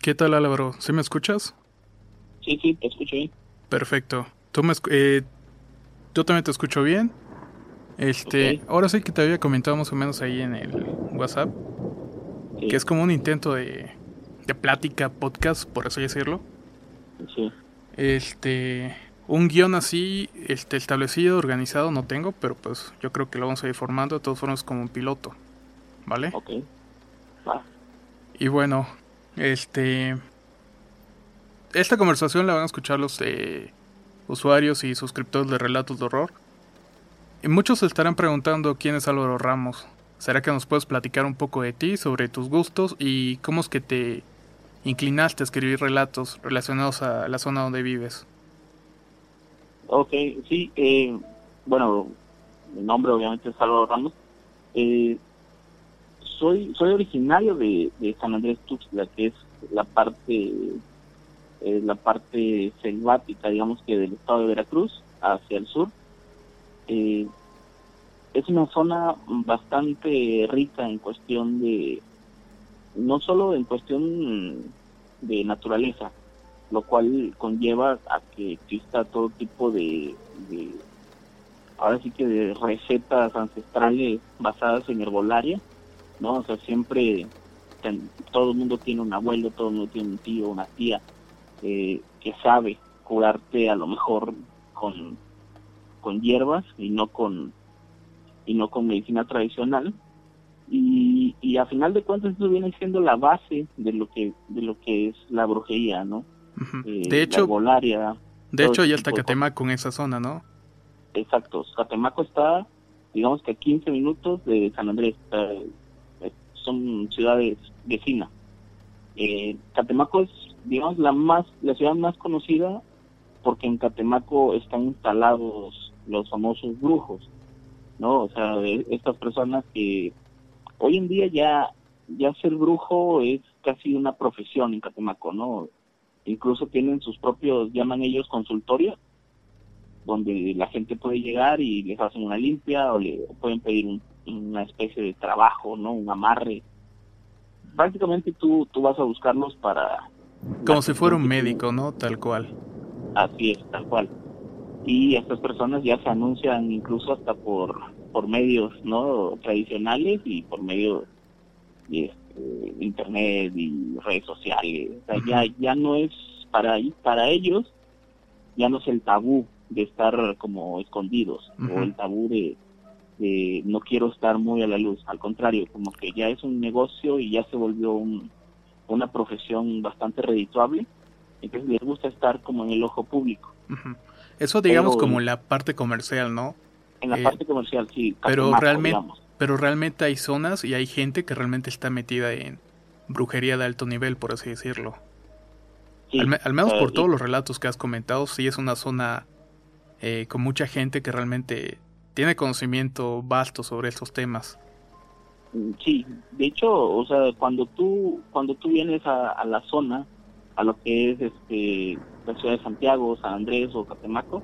¿Qué tal Álvaro? ¿Sí me escuchas? Sí, sí, te escucho bien. Perfecto. ¿Tú me eh, yo también te escucho bien. Este, ahora sí que te había comentado más o menos ahí en el WhatsApp, Sí, que es como un intento de, de plática, podcast, por así decirlo. sí. Este, un guion así, este, establecido, organizado no tengo, pero pues yo creo que lo vamos a ir formando de todas formas como un piloto, ¿vale? Ok. Y bueno, este. Esta conversación la van a escuchar los eh, usuarios y suscriptores de Relatos de Horror. Y muchos se estarán preguntando quién es Álvaro Ramos. ¿Será que nos puedes platicar un poco de ti, sobre tus gustos y cómo es que te inclinaste a escribir relatos relacionados a la zona donde vives? Ok, sí. Eh, bueno, mi nombre obviamente es Salvador Ramos. Eh, soy soy originario de, San Andrés Tuxtla, que es la parte eh, la parte selvática, digamos que del estado de Veracruz hacia el sur. Eh, es una zona bastante rica en cuestión de no solo en cuestión de naturaleza, lo cual conlleva a que exista todo tipo de, de ahora sí que de recetas ancestrales basadas en herbolaria, ¿no? O sea, siempre ten- todo el mundo tiene un abuelo, todo el mundo tiene un tío, una tía eh, que sabe curarte a lo mejor con, con hierbas y no con y no con medicina tradicional y, y a final de cuentas eso viene siendo la base de lo que de lo que es la brujería, ¿no? Eh, de la hecho, herbolaria, de todo hecho ese ya está de Catemaco en esa zona, ¿no? Exacto, Catemaco está, digamos que a 15 minutos de San Andrés, eh, son ciudades vecinas. Eh, Catemaco es, digamos, la más, la ciudad más conocida porque en Catemaco están instalados los famosos brujos, ¿no? O sea, estas personas que hoy en día ya, ya ser brujo es casi una profesión en Catemaco, ¿no? Incluso tienen sus propios, llaman ellos consultorios, donde la gente puede llegar y les hacen una limpia o le pueden pedir un- una especie de trabajo, ¿no? Un amarre. Prácticamente tú, tú vas a buscarlos para... Como si fuera un médico, ¿no? Tal cual. Así es, tal cual. Y estas personas ya se anuncian incluso hasta por, por medios no tradicionales y por medio de este, internet y redes sociales. O sea, ya, ya no es para, para ellos, ya no es el tabú de estar como escondidos o el tabú de, de no quiero estar muy a la luz. Al contrario, como que ya es un negocio y ya se volvió un, una profesión bastante redituable. Entonces les gusta estar como en el ojo público. Eso digamos Pero- como la parte comercial, ¿no? En la Eh, parte comercial, sí. pero realmente- digamos. Pero realmente hay zonas y hay gente que realmente está metida en brujería de alto nivel, por así decirlo. Sí, al, me- al menos sea, por todos los relatos que has comentado, sí es una zona eh, con mucha gente que realmente tiene conocimiento vasto sobre estos temas. Sí, de hecho, o sea, cuando tú cuando tú vienes a, a la zona, a lo que es este la ciudad de Santiago, San Andrés o Catemaco,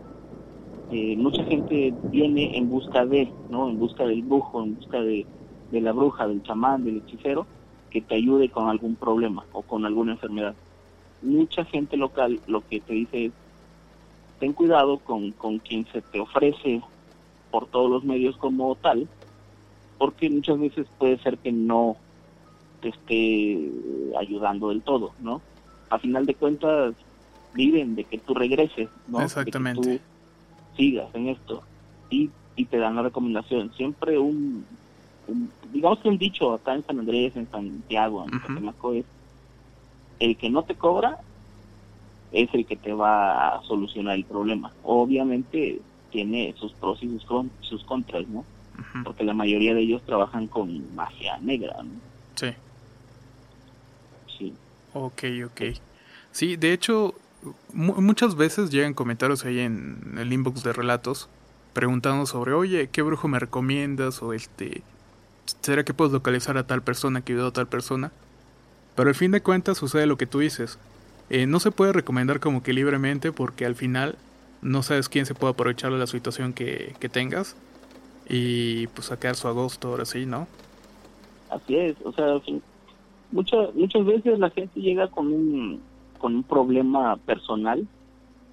eh, mucha gente viene en busca de, ¿no? En busca del brujo, en busca de, de la bruja, del chamán, del hechicero, que te ayude con algún problema o con alguna enfermedad. Mucha gente local lo que te dice es, ten cuidado con, con quien se te ofrece por todos los medios como tal, porque muchas veces puede ser que no te esté ayudando del todo, ¿no? A final de cuentas viven de que tú regreses, ¿no? De que Exactamente. tú sigas en esto. Y y te dan la recomendación. Siempre un, digamos que un dicho acá en San Andrés, en Santiago, en Catemaco es, el que no te cobra es el que te va a solucionar el problema. Obviamente tiene sus pros y sus, sus contras, ¿no? Porque la mayoría de ellos trabajan con magia negra, ¿no? Sí. Sí. Ok, ok. Sí, de hecho, muchas veces llegan comentarios ahí en el inbox de relatos preguntando sobre, oye, ¿qué brujo me recomiendas? O este, ¿será que puedes localizar a tal persona que ayudó a tal persona? Pero al fin de cuentas sucede lo que tú dices. Eh, no se puede recomendar como que libremente porque al final no sabes quién se puede aprovechar de la situación que, que tengas y pues sacar su agosto ahora sí, ¿no? Así es, o sea, muchas muchas veces la gente llega con un con un problema personal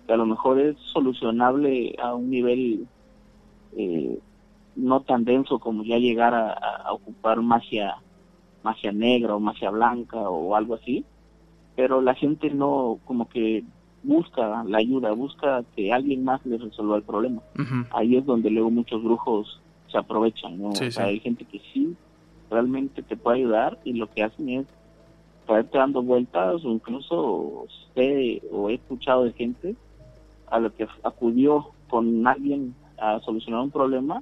que a lo mejor es solucionable a un nivel eh, no tan denso como ya llegar a, ocupar magia magia negra o magia blanca o algo así pero la gente no como que busca la ayuda busca que alguien más le resuelva el problema. Ahí es donde luego muchos brujos se aprovechan no hay gente que sí realmente te puede ayudar y lo que hacen es traerte dando vueltas o incluso sé o he escuchado de gente a lo que acudió con alguien a solucionar un problema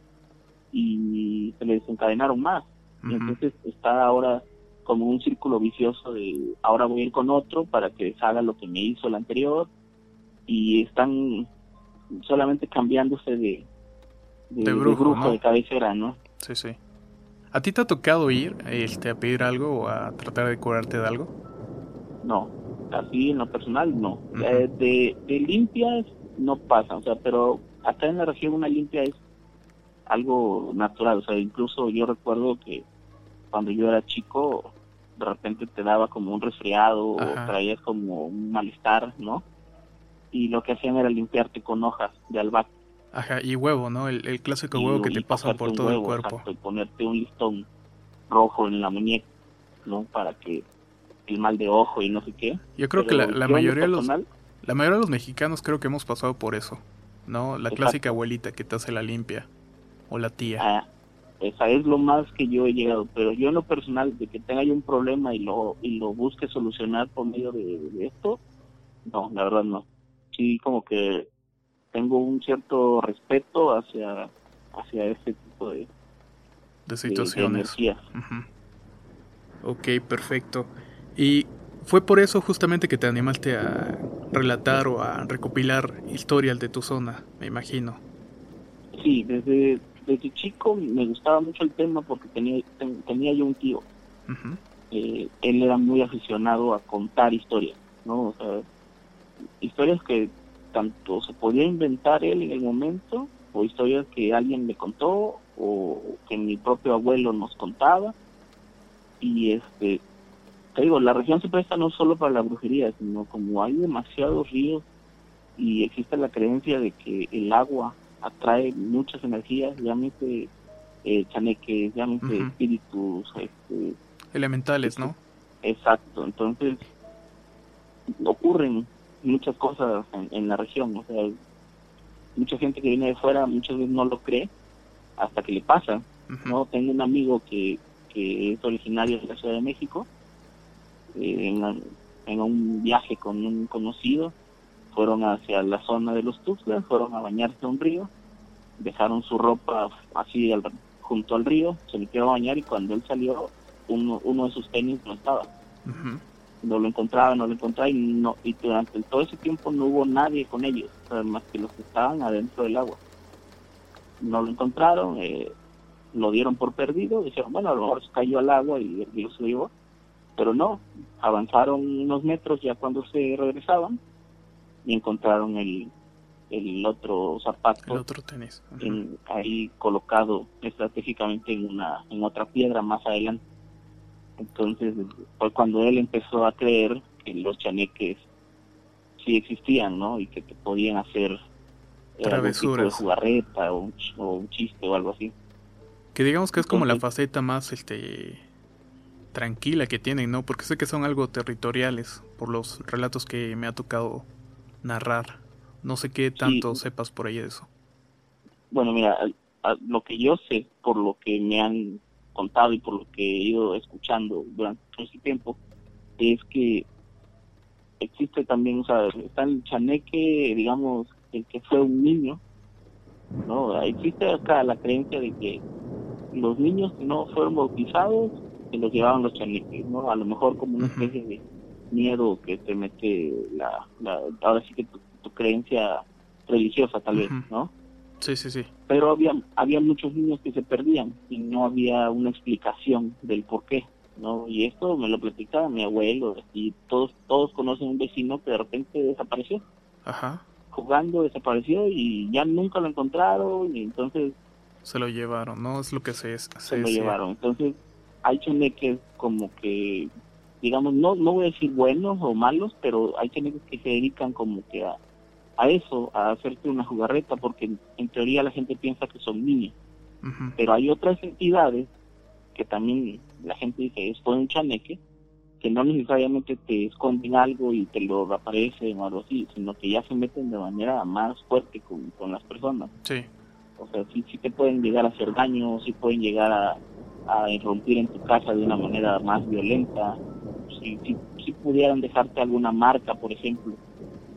y se le desencadenaron más. Y entonces está ahora como un círculo vicioso de ahora voy a ir con otro para que haga lo que me hizo el anterior y están solamente cambiándose de, de, brujo, de cabecera, ¿no? Sí, sí. ¿A ti te ha tocado ir este, a pedir algo o a tratar de curarte de algo? No, así en lo personal no. Eh, de, de limpias no pasa, o sea, pero acá en la región una limpia es algo natural, o sea, incluso yo recuerdo que cuando yo era chico, de repente te daba como un resfriado o traías como un malestar, ¿no? Y lo que hacían era limpiarte con hojas de albahaca. Ajá, y huevo, ¿no? El, clásico huevo que te pasa por todo el cuerpo. y ponerte un listón rojo en la muñeca, ¿no? Para que el mal de ojo y no sé qué. Yo creo que la, mayoría de los la mayoría de los mexicanos creo que hemos pasado por eso, ¿no? La clásica abuelita que te hace la limpia o la tía. Ah, esa es lo más que yo he llegado, pero yo en lo personal de que tenga yo un problema y lo y lo busque solucionar por medio de, esto, no, la verdad no. Sí, como que tengo un cierto respeto hacia hacia ese tipo de de situaciones. Ok, perfecto. Y fue por eso justamente que te animaste a relatar o a recopilar historias de tu zona, me imagino. Sí, desde, desde chico me gustaba mucho el tema porque tenía, tenía yo un tío. Eh, él era muy aficionado a contar historias, ¿no? O sea, historias que tanto se podía inventar él en el momento, o historias que alguien me contó, o que mi propio abuelo nos contaba. Y este te digo, la región se presta no solo para la brujería, sino como hay demasiados ríos y existe la creencia de que el agua atrae muchas energías, llámese eh, chaneques, llámese espíritus, este, elementales, ¿no? Exacto, entonces ocurren muchas cosas en, la región, o sea, mucha gente que viene de fuera muchas veces no lo cree hasta que le pasa, ¿no? Tengo un amigo que, que es originario de la Ciudad de México, en, en, un viaje con un conocido, fueron hacia la zona de los Tuxtlas, fueron a bañarse a un río, dejaron su ropa así junto al río, se metieron a bañar y cuando él salió, uno, uno de sus tenis no estaba. No lo encontraba, no lo encontraba y, no, y durante todo ese tiempo no hubo nadie con ellos, más que los que estaban adentro del agua. No lo encontraron, eh, lo dieron por perdido, dijeron, bueno, a lo mejor se cayó al agua y el río se lo llevó pero no, avanzaron unos metros ya cuando se regresaban y encontraron el, el otro zapato el otro tenis ahí colocado estratégicamente en una en otra piedra más adelante. Entonces fue cuando él empezó a creer que los chaneques sí existían no y que te podían hacer eh, travesuras. de jugarreta o un, chiste o algo así. Que digamos que es como la faceta más este tranquila que tienen, ¿no? Porque sé que son algo territoriales por los relatos que me ha tocado narrar. No sé qué tanto sepas por ahí de eso. Bueno, mira, lo que yo sé, por lo que me han contado y por lo que he ido escuchando durante todo este tiempo, es que existe también, o sea, está el chaneque, digamos, el que fue un niño, ¿no? Existe acá la creencia de que los niños que no fueron bautizados se los llevaban los chaneques, ¿no? A lo mejor como una especie de miedo que te mete la, la ahora sí que tu, creencia religiosa tal vez, ¿no? Sí, sí, sí. Pero había, había muchos niños que se perdían y no había una explicación del por qué, ¿no? Y esto me lo platicaba mi abuelo y todos, todos conocen un vecino que de repente desapareció. Ajá. Jugando desapareció y ya nunca lo encontraron y entonces... Se lo llevaron, ¿no? Es lo que se, se, se lo llevaron. Entonces hay cheneques como que, digamos, no, no voy a decir buenos o malos, pero hay cheneques que se dedican como que a a eso, a hacerte una jugarreta, porque en, teoría la gente piensa que son niños. Pero hay otras entidades que también la gente dice es un chaneque, que no necesariamente te esconden algo y te lo aparecen o algo así, sino que ya se meten de manera más fuerte con, con las personas. Sí. O sea, sí, sí te pueden llegar a hacer daño, sí pueden llegar a, a irrumpir en tu casa de una manera más violenta, si, si, si pudieran dejarte alguna marca, por ejemplo,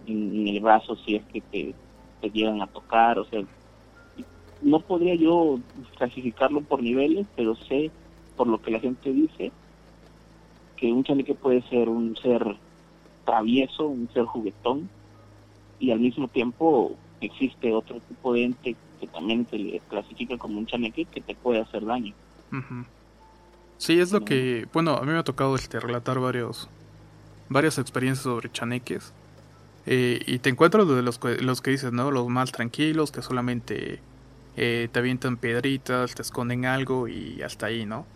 en, el brazo si es que te, te llegan a tocar, o sea, no podría yo clasificarlo por niveles, pero sé por lo que la gente dice que un chaneque puede ser un ser travieso, un ser juguetón, y al mismo tiempo existe otro tipo de ente que también se le clasifica como un chaneque que te puede hacer daño. Sí, es lo que, bueno, a mí me ha tocado este relatar varios varias experiencias sobre chaneques eh, y te encuentras de los, los que dices, ¿no? Los más tranquilos, que solamente eh, te avientan piedritas, te esconden algo y hasta ahí, ¿no?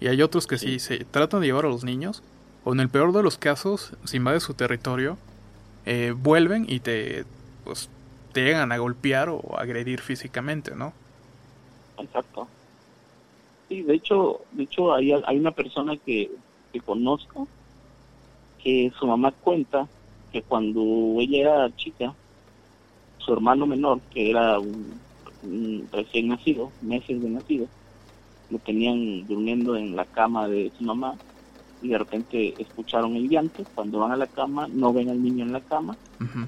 Y hay otros que sí. se tratan de llevar a los niños, o en el peor de los casos, si invades su territorio, eh, vuelven y te, pues, te llegan a golpear o agredir físicamente, ¿no? Exacto. Sí, de hecho, de hecho hay, hay una persona que, que conozco que su mamá cuenta que cuando ella era chica, su hermano menor, que era un, recién nacido, meses de nacido, lo tenían durmiendo en la cama de su mamá y de repente escucharon el llanto. Cuando van a la cama, no ven al niño en la cama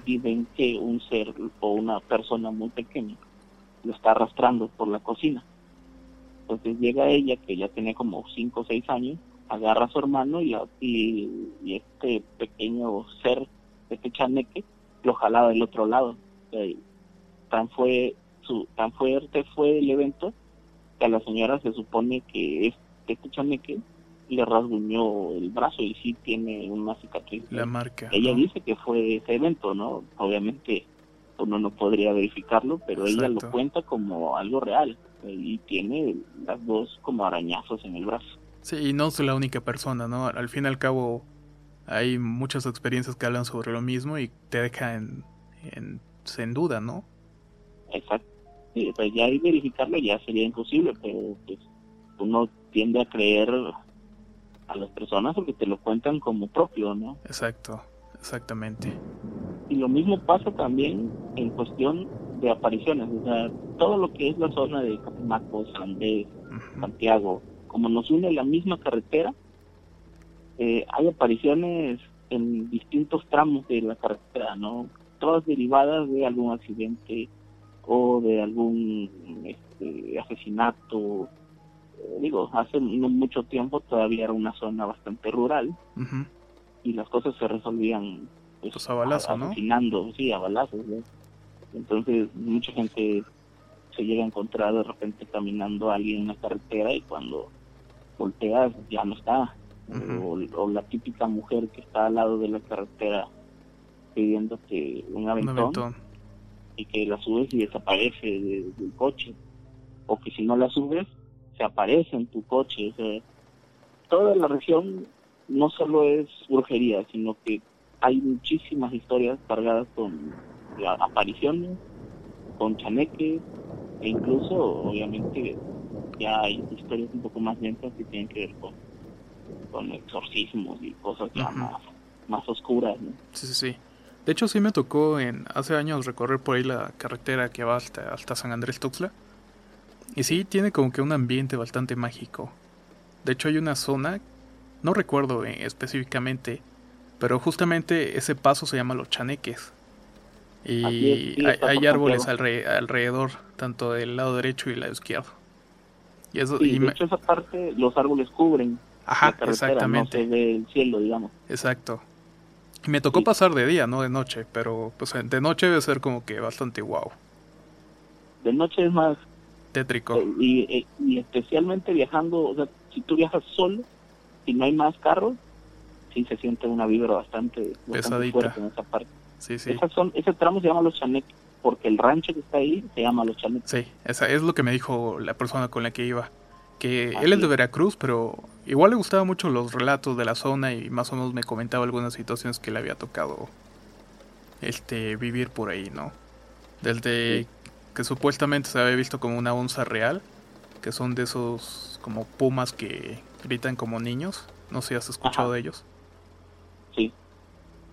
y ven que un ser o una persona muy pequeña lo está arrastrando por la cocina. Entonces llega ella, que ya tenía como 5 o 6 años, agarra a su hermano y, y, y este pequeño ser este chaneque lo jalaba del otro lado. tan fue su tan fuerte fue el evento que a la señora se supone que este chaneque le rasguñó el brazo y sí tiene una cicatriz. La marca. Ella dice que fue ese evento, ¿no? Obviamente uno no podría verificarlo, pero ella lo cuenta como algo real y tiene las dos como arañazos en el brazo. Sí, y no es la única persona, ¿no? Al fin y al cabo, hay muchas experiencias que hablan sobre lo mismo y te dejan en, en, duda, ¿no? Exacto. Sí, pues ya ahí verificarlo ya sería imposible, pero pues uno tiende a creer a las personas porque te lo cuentan como propio, ¿no? Exacto, exactamente. Y lo mismo pasa también en cuestión de apariciones, o sea, todo lo que es la zona de Catemaco, San Santiago, como nos une la misma carretera, eh, hay apariciones en distintos tramos de la carretera, ¿no? Todas derivadas de algún accidente o de algún este, asesinato. Eh, digo, hace no mucho tiempo todavía era una zona bastante rural y las cosas se resolvían pues, pues a balazos, asesinando, sí, a balazos. Entonces, mucha gente se llega a encontrar de repente caminando a alguien en la carretera y cuando volteas ya no está o, la típica mujer que está al lado de la carretera pidiéndote un aventón, y que la subes y desaparece del coche. O que si no la subes se aparece en tu coche. Toda la región no solo es brujería sino que hay muchísimas historias cargadas con apariciones con chaneques e incluso obviamente ya hay historias un poco más lentas que tienen que ver con con exorcismos y cosas ya más, oscuras. Sí, sí, sí. De hecho, sí me tocó en hace años recorrer por ahí la carretera que va hasta, hasta San Andrés Tuxtla. Y sí, tiene como que un ambiente bastante mágico. De hecho, hay una zona, no recuerdo eh, específicamente, pero justamente ese paso se llama Los Chaneques. Y hay, árboles alrededor, tanto del lado derecho y el lado izquierdo. Y eso, y de hecho esa parte los árboles cubren Ajá, exactamente. del cielo, digamos. Exacto. Y me tocó pasar de día, no de noche, pero pues de noche debe ser como que bastante guau. De noche es más tétrico. Eh, y, eh, y, especialmente viajando, o sea, si tú viajas solo y no hay más carros, sí se siente una vibra bastante, pesadita en esa parte. Sí, sí. son, ese tramo se llama Los Chaneques, porque el rancho que está ahí se llama Los Chaneques. Sí, esa es lo que me dijo la persona con la que iba. Que él es de Veracruz, pero igual le gustaban mucho los relatos de la zona y más o menos me comentaba algunas situaciones que le había tocado este vivir por ahí, ¿no? Desde que supuestamente se había visto como una onza real, que son de esos como pumas que gritan como niños. No sé si has escuchado de ellos. Sí.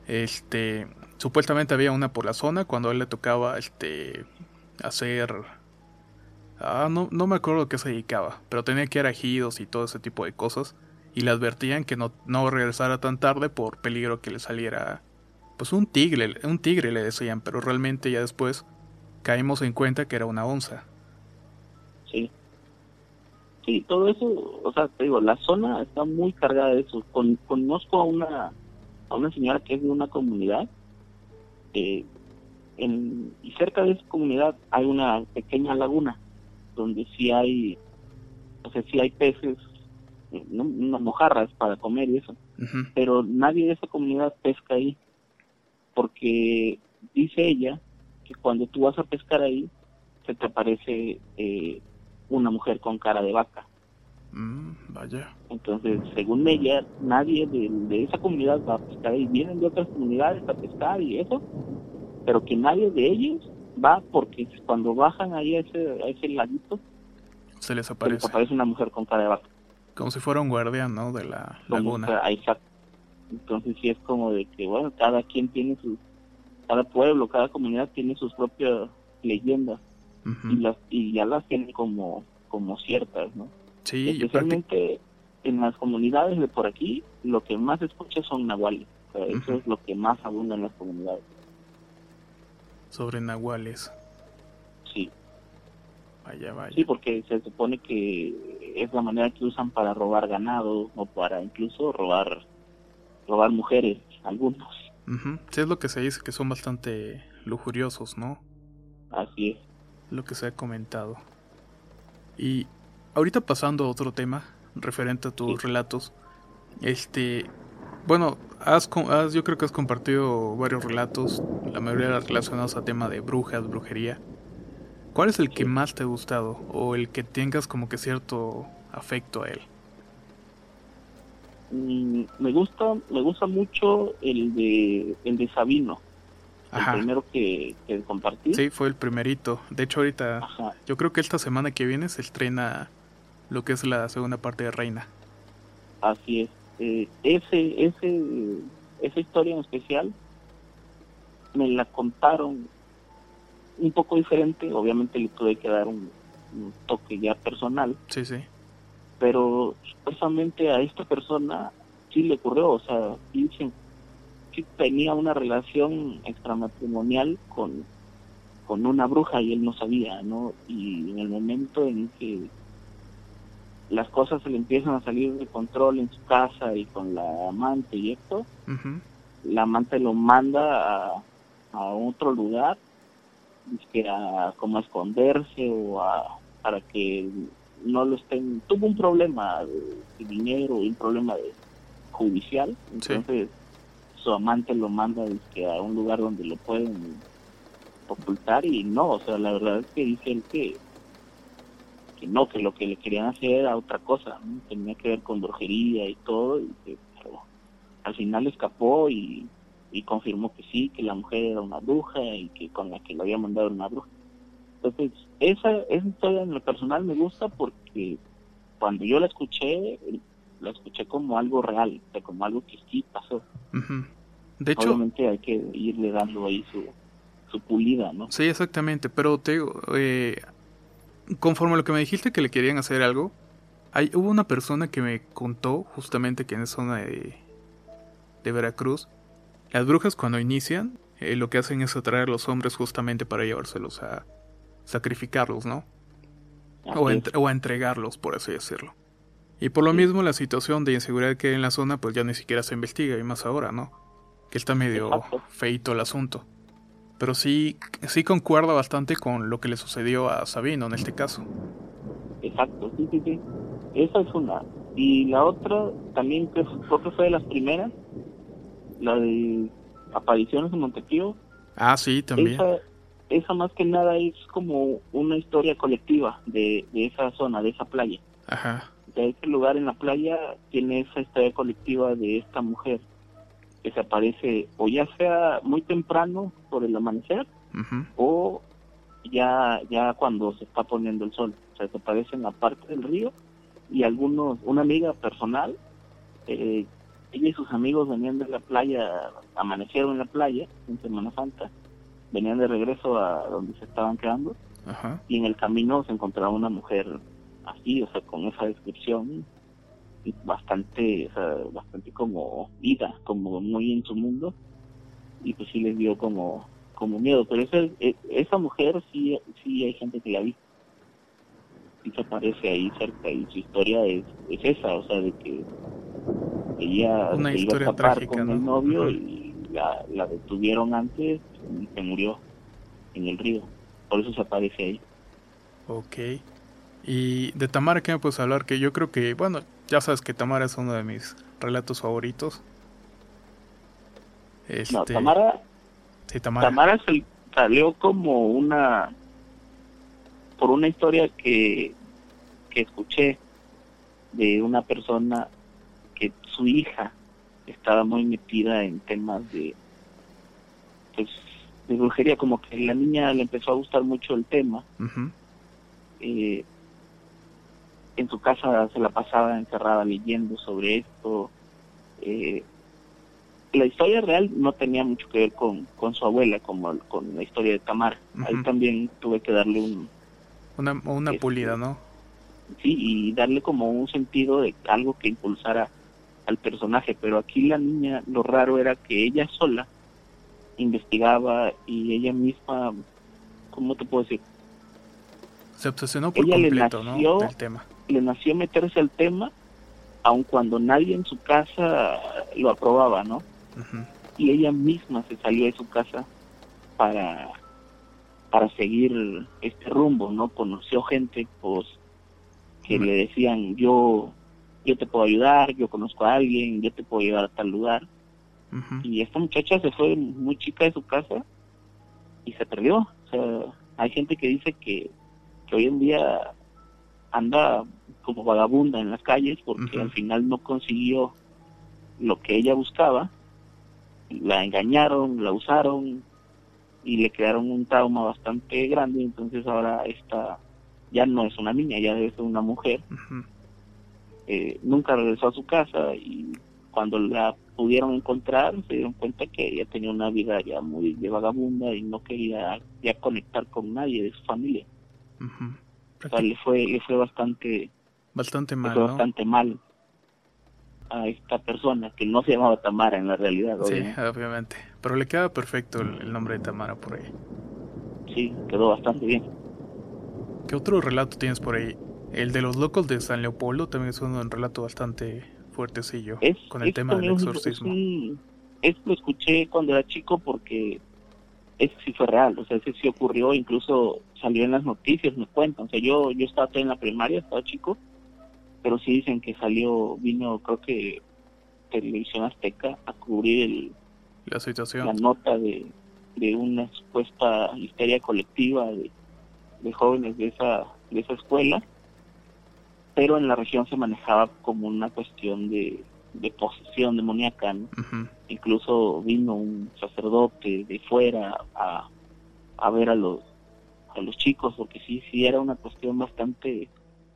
Este, supuestamente había una por la zona cuando a él le tocaba este hacer ah no no me acuerdo qué se dedicaba, pero tenía que ir a y todo ese tipo de cosas y le advertían que no no regresara tan tarde por peligro que le saliera pues un tigre, un tigre le decían, pero realmente ya después caímos en cuenta que era una onza. Sí. Sí, todo eso, o sea, te digo, la zona está muy cargada de eso. Con, conozco a una a una señora que es de una comunidad eh, y cerca de esa comunidad hay una pequeña laguna donde sí hay, o sea, sí hay peces, eh, ¿no? unas mojarras para comer y eso, pero nadie de esa comunidad pesca ahí, porque dice ella que cuando tú vas a pescar ahí, se te aparece eh, una mujer con cara de vaca. Mm, vaya. Entonces, según ella, nadie de, esa comunidad va a pescar y vienen de otras comunidades a pescar y eso, pero que nadie de ellos va porque cuando bajan ahí a ese, a ese laguito, se les aparece. aparece una mujer con cara de vaca. Como si fuera un guardián, ¿no? De la laguna. exacto. Entonces sí es como de que, bueno, cada quien tiene su, cada pueblo, cada comunidad tiene sus propias leyendas y las y ya las tienen como como ciertas, ¿no? Sí, especialmente en las comunidades de por aquí, lo que más escucha son nahuales. Eso es lo que más abunda en las comunidades. Sobre nahuales. Sí. Vaya, vaya. Sí, porque se supone que es la manera que usan para robar ganado o para incluso robar robar mujeres, algunos. Sí, es lo que se dice, que son bastante lujuriosos, ¿no? Así es. Lo que se ha comentado. Y ahorita pasando a otro tema referente a tus relatos, este, bueno, has, has, yo creo que has compartido varios relatos, la mayoría relacionados a tema de brujas, brujería. ¿Cuál es el que más te ha gustado o el que tengas como que cierto afecto a él? Mm, me gusta, me gusta mucho el de el de Sabino. El primero que, que, compartí. Sí, fue el primerito. De hecho, ahorita, yo creo que esta semana que viene se estrena lo que es la segunda parte de Reina. Así es. Eh, ese, ese, esa historia en especial me la contaron un poco diferente. Obviamente le tuve que dar un, toque ya personal. Sí, sí. Pero supuestamente a esta persona sí le ocurrió. O sea, dicen que tenía una relación extramatrimonial con, con una bruja y él no sabía, ¿no? Y en el momento en que las cosas se le empiezan a salir de control en su casa y con la amante y esto, la amante lo manda a, a otro lugar, que a como a esconderse o a, para que no lo estén, tuvo un problema de, dinero, un problema de judicial, entonces su amante lo manda a un lugar donde lo pueden ocultar y no, o sea, la verdad es que dice él que que no, que lo que le querían hacer era otra cosa, tenía que ver con brujería y todo, y que, al final escapó y, confirmó que sí, que la mujer era una bruja y que con la que lo había mandado era una bruja. Entonces, esa, esa historia en lo personal me gusta porque cuando yo la escuché, la escuché como algo real, como algo que sí pasó. De hecho, obviamente hay que irle dando ahí su, su pulida, ¿no? Sí, exactamente, pero te eh, conforme a lo que me dijiste que le querían hacer algo, hay, hubo una persona que me contó justamente que en esa zona de, de Veracruz, las brujas cuando inician, eh, lo que hacen es atraer a los hombres justamente para llevárselos a sacrificarlos, ¿no? O, o, a entregarlos, por así decirlo. Y por lo mismo la situación de inseguridad que hay en la zona pues ya ni siquiera se investiga, y más ahora, ¿no? Que está medio feito el asunto. Pero sí, sí concuerda bastante con lo que le sucedió a Sabino en este caso. Exacto, sí, sí, sí. Esa es una. Y la otra, también creo que fue de las primeras, la de apariciones en Montequío. Ah, sí, también. Esa, esa más que nada es como una historia colectiva de, de esa zona, de esa playa. Ajá. De ese lugar en la playa tiene esa historia colectiva de esta mujer que se aparece o ya sea muy temprano por el amanecer o ya ya cuando se está poniendo el sol. O sea se aparece en la parte del río y algunos una amiga personal eh, ella y sus amigos venían de la playa amanecieron en la playa en Semana Santa venían de regreso a donde se estaban quedando y en el camino se encontraba una mujer así o sea con esa descripción bastante, o sea, bastante como vida, como muy en su mundo, y pues sí les dio como, como miedo, pero esa, e, esa mujer sí, sí hay gente que la vi, y se aparece ahí cerca, y su historia es, es esa, o sea, de que ella Una iba a escapar con el novio y la, la detuvieron antes y se murió en el río, por eso se aparece ahí. Ok. Y de Tamara, ¿qué me puedes hablar? Que yo creo que, bueno, ya sabes que Tamara es uno de mis relatos favoritos. Este... No, Tamara. Sí, Tamara. Tamara salió como una. por una historia que, que escuché de una persona que su hija estaba muy metida en temas de. pues de brujería, como que la niña le empezó a gustar mucho el tema. eh, en su casa se la pasaba encerrada leyendo sobre esto. Eh, la historia real no tenía mucho que ver con, con su abuela, como con la historia de Tamar. Ahí también tuve que darle un... Una, una este, pulida, ¿no? Sí, y darle como un sentido de algo que impulsara al personaje. Pero aquí la niña, lo raro era que ella sola investigaba y ella misma, ¿cómo te puedo decir? Se obsesionó por completo, ¿no? Del tema le nació meterse al tema, aun cuando nadie en su casa lo aprobaba, ¿no? Y ella misma se salió de su casa para para seguir este rumbo, ¿no? Conoció gente, pues, que le decían, yo, yo te puedo ayudar, yo conozco a alguien, yo te puedo llevar a tal lugar. Y esta muchacha se fue muy chica de su casa y se perdió. O sea, hay gente que dice que, que hoy en día anda como vagabunda en las calles porque al final no consiguió lo que ella buscaba, la engañaron, la usaron y le crearon un trauma bastante grande, entonces ahora esta ya no es una niña, ya debe ser una mujer. eh, nunca regresó a su casa y cuando la pudieron encontrar se dieron cuenta que ella tenía una vida ya muy de vagabunda y no quería ya conectar con nadie de su familia. O sea, le fue, le fue bastante Bastante mal. bastante mal a esta persona que no se llamaba Tamara en la realidad. Sí, obviamente. Pero le queda perfecto el, nombre de Tamara por ahí. Sí, quedó bastante bien. ¿Qué otro relato tienes por ahí? El de los locos de San Leopoldo también es un relato bastante fuertecillo es, con el tema del exorcismo. Es, lo escuché cuando era chico porque ese sí fue real, o sea, ese sí ocurrió, incluso salió en las noticias, me cuentan, o sea, yo, yo estaba en la primaria, estaba chico, pero sí dicen que salió, vino creo que Televisión Azteca a cubrir el, la situación. La nota de, de una supuesta histeria colectiva de, de jóvenes de esa, de esa escuela, pero en la región se manejaba como una cuestión de, de posesión demoníaca. Incluso vino un sacerdote de fuera a, a ver a los a los chicos porque sí sí era una cuestión bastante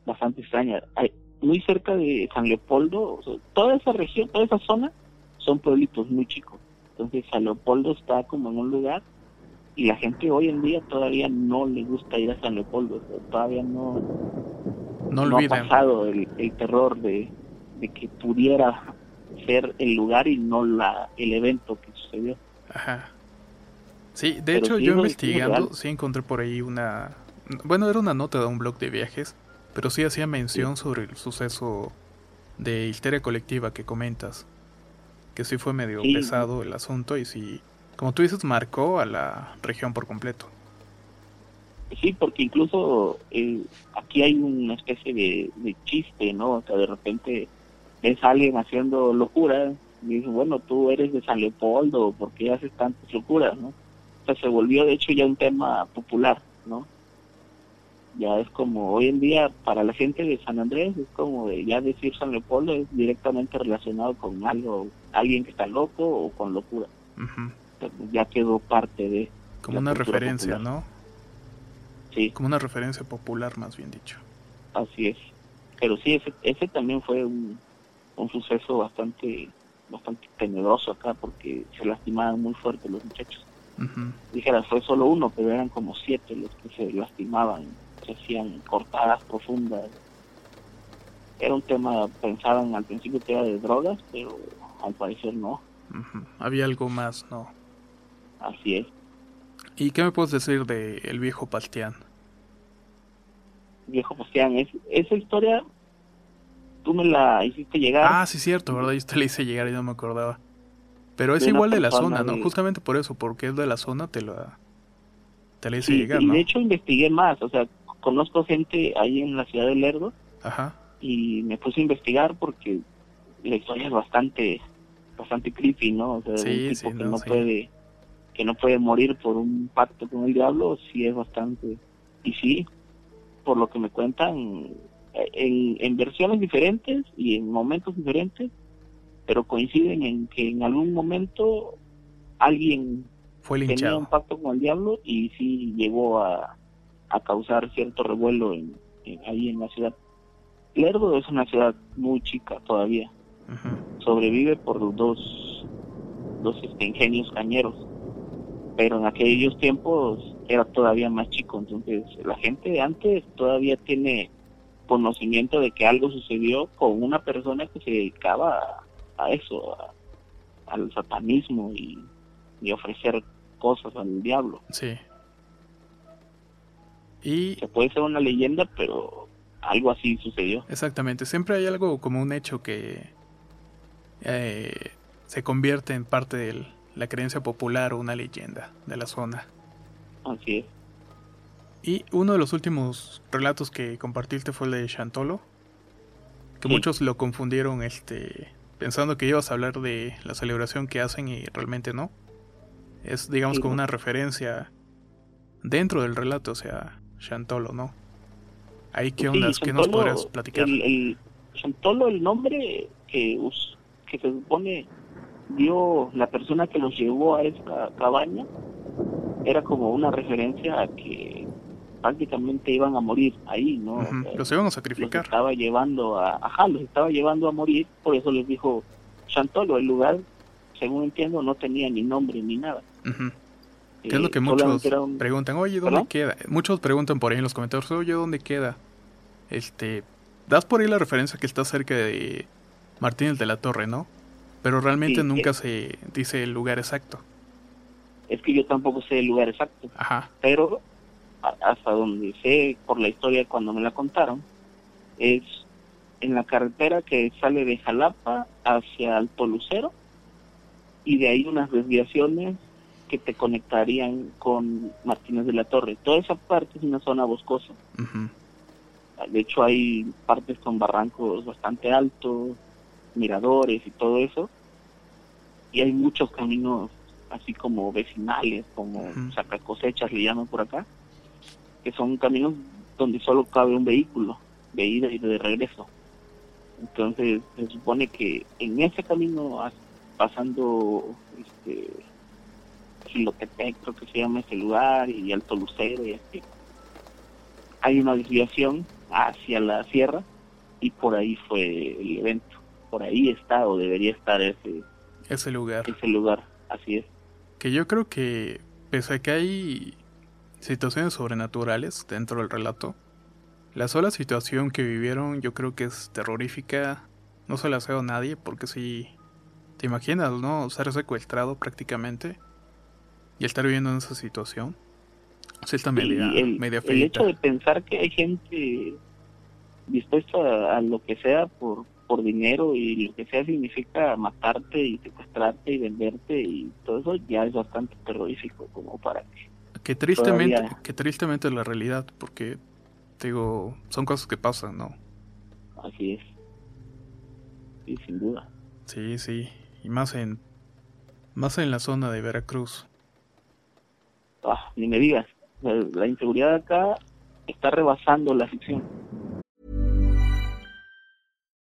bastante extraña Hay, muy cerca de San Leopoldo, toda esa región, toda esa zona son pueblitos muy chicos. Entonces San Leopoldo está como en un lugar y la gente hoy en día todavía no le gusta ir a San Leopoldo, todavía no, no, ha pasado el, terror de, que pudiera ser el lugar y no la el evento que sucedió. Ajá. Sí, de hecho yo investigando sí encontré por ahí una... Bueno, era una nota de un blog de viajes, pero sí hacía mención sobre el suceso de histeria colectiva que comentas. Que sí fue medio pesado el asunto y sí como tú dices, marcó a la región por completo. Sí, porque incluso eh, aquí hay una especie de, chiste, ¿no? O sea, de repente ves a alguien haciendo locura y dices, bueno, tú eres de San Leopoldo, ¿por qué haces tantas locuras, no? O sea, se volvió de hecho ya un tema popular, ¿no? Ya es como, hoy en día, para la gente de San Andrés, es como de ya decir San Leopoldo es directamente relacionado con algo, alguien que está loco o con locura ya quedó parte de... Como una referencia, ¿no? Sí. Como una referencia popular, más bien dicho. Así es. Pero sí, ese, ese también fue un, un suceso bastante bastante temeroso acá porque se lastimaban muy fuerte los muchachos. Dijera, fue solo uno, pero eran como siete los que se lastimaban, se hacían cortadas profundas. Era un tema, pensaban al principio que era de drogas, pero al parecer no. Había algo más, ¿no? Así es. ¿Y qué me puedes decir de El Viejo Pastián? Viejo Pastián, es, esa historia tú me la hiciste llegar. Ah, sí, cierto, ¿verdad? Yo te la hice llegar y no me acordaba. Pero es igual de la zona, ¿no? Justamente por eso, porque es de la zona, te la, te la hice llegar, ¿no? Y de hecho investigué más, o sea, conozco gente ahí en la ciudad de Lerdo. Ajá. Y me puse a investigar porque la historia es bastante, bastante creepy, ¿no? O sea, sí, un tipo que no puede que no puede morir por un pacto con el diablo, sí es bastante. Y sí, por lo que me cuentan, en, en versiones diferentes y en momentos diferentes, pero coinciden en que en algún momento alguien Fue tenía un pacto con el diablo y sí llegó a, a causar cierto revuelo en, ahí en la ciudad. Lerdo es una ciudad muy chica todavía. Sobrevive por dos, dos este, ingenios cañeros pero en aquellos tiempos era todavía más chico, entonces la gente de antes todavía tiene conocimiento de que algo sucedió con una persona que se dedicaba a, eso, al satanismo y, ofrecer cosas al diablo. Sí. Y... Se puede ser una leyenda, pero algo así sucedió. Exactamente, siempre hay algo como un hecho que eh, se convierte en parte del, la creencia popular o una leyenda de la zona. Así es. Y uno de los últimos relatos que compartiste fue el de Chantolo, que muchos lo confundieron este pensando que ibas a hablar de la celebración que hacen y realmente no. Es digamos como una referencia dentro del relato, o sea, Chantolo, ¿no? Ahí qué ondas, ¿qué nos podrías platicar? El, Chantolo, el nombre que, que se supone dio la persona que los llevó a esta cabaña era como una referencia a que prácticamente iban a morir ahí, ¿no? los iban a sacrificar. Los estaba llevando a, ajá, los estaba llevando a morir, por eso les dijo Chantolo, el lugar, según entiendo, no tenía ni nombre ni nada. ¿Qué es lo que eh, muchos preguntan? Oye, ¿dónde queda? Muchos preguntan por ahí en los comentarios, oye, ¿dónde queda? Este, das por ahí la referencia que está cerca de Martínez de la Torre, ¿no? Pero realmente nunca se dice el lugar exacto. Es que yo tampoco sé el lugar exacto. Ajá. Pero hasta donde sé por la historia cuando me la contaron, es en la carretera que sale de Jalapa hacia Alto Lucero y de ahí unas desviaciones que te conectarían con Martínez de la Torre. Toda esa parte es una zona boscosa. De hecho hay partes con barrancos bastante altos, miradores y todo eso. Y hay muchos caminos así como vecinales, como saca cosechas le llaman por acá, que son caminos donde solo cabe un vehículo de ida y de regreso. Entonces se supone que en ese camino pasando este Gilotepec creo que se llama ese lugar y Alto Lucero y así hay una desviación hacia la sierra y por ahí fue el evento por ahí está o debería estar ese, ese lugar. Ese lugar, así es. Que yo creo que pese a que hay situaciones sobrenaturales dentro del relato, la sola situación que vivieron yo creo que es terrorífica. No se la hace a nadie porque si te imaginas, ¿no? Ser secuestrado prácticamente y estar viviendo en esa situación. Sí, está media, el, media el hecho de pensar que hay gente dispuesta a, lo que sea por, por dinero y lo que sea significa matarte y secuestrarte y venderte y todo eso ya es bastante terrorífico como para que... Que tristemente, que tristemente es la realidad, porque digo, son cosas que pasan, ¿no? Así es. Sí, sin duda. Sí, sí. Y más en, más en la zona de Veracruz. Ah, ni me digas. La inseguridad acá está rebasando la ficción.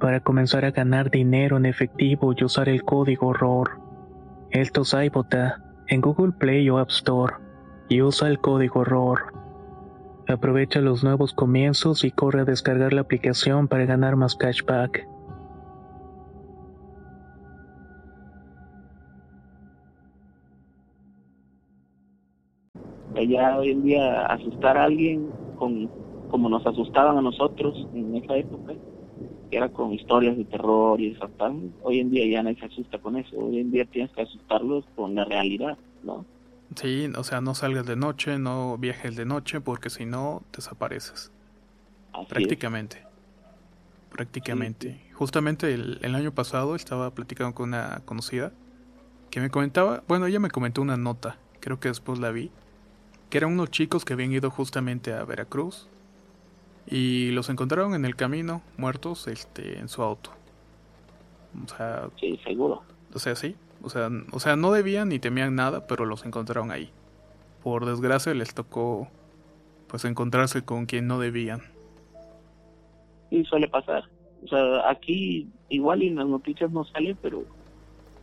para comenzar a ganar dinero en efectivo y usar el código ROR. Esto es iBota en Google Play o App Store y usa el código ROR. Aprovecha los nuevos comienzos y corre a descargar la aplicación para ganar más cashback. Ya hoy en día asustar a alguien con, como nos asustaban a nosotros en esa época, era con historias de terror y de fantasmas, hoy en día ya nadie se asusta con eso, hoy en día tienes que asustarlos con la realidad, ¿no? Sí, o sea, no salgas de noche, no viajes de noche, porque si no, desapareces. Prácticamente. Prácticamente. Justamente el, el, año pasado estaba platicando con una conocida que me comentaba, bueno, ella me comentó una nota, creo que después la vi, que eran unos chicos que habían ido justamente a Veracruz y los encontraron en el camino, muertos, este, en su auto. O sea... Sí, seguro. O sea, sí. O sea, o sea, no debían ni temían nada, pero los encontraron ahí. Por desgracia les tocó, pues, encontrarse con quien no debían. Y suele pasar. O sea, aquí igual en las noticias no sale, pero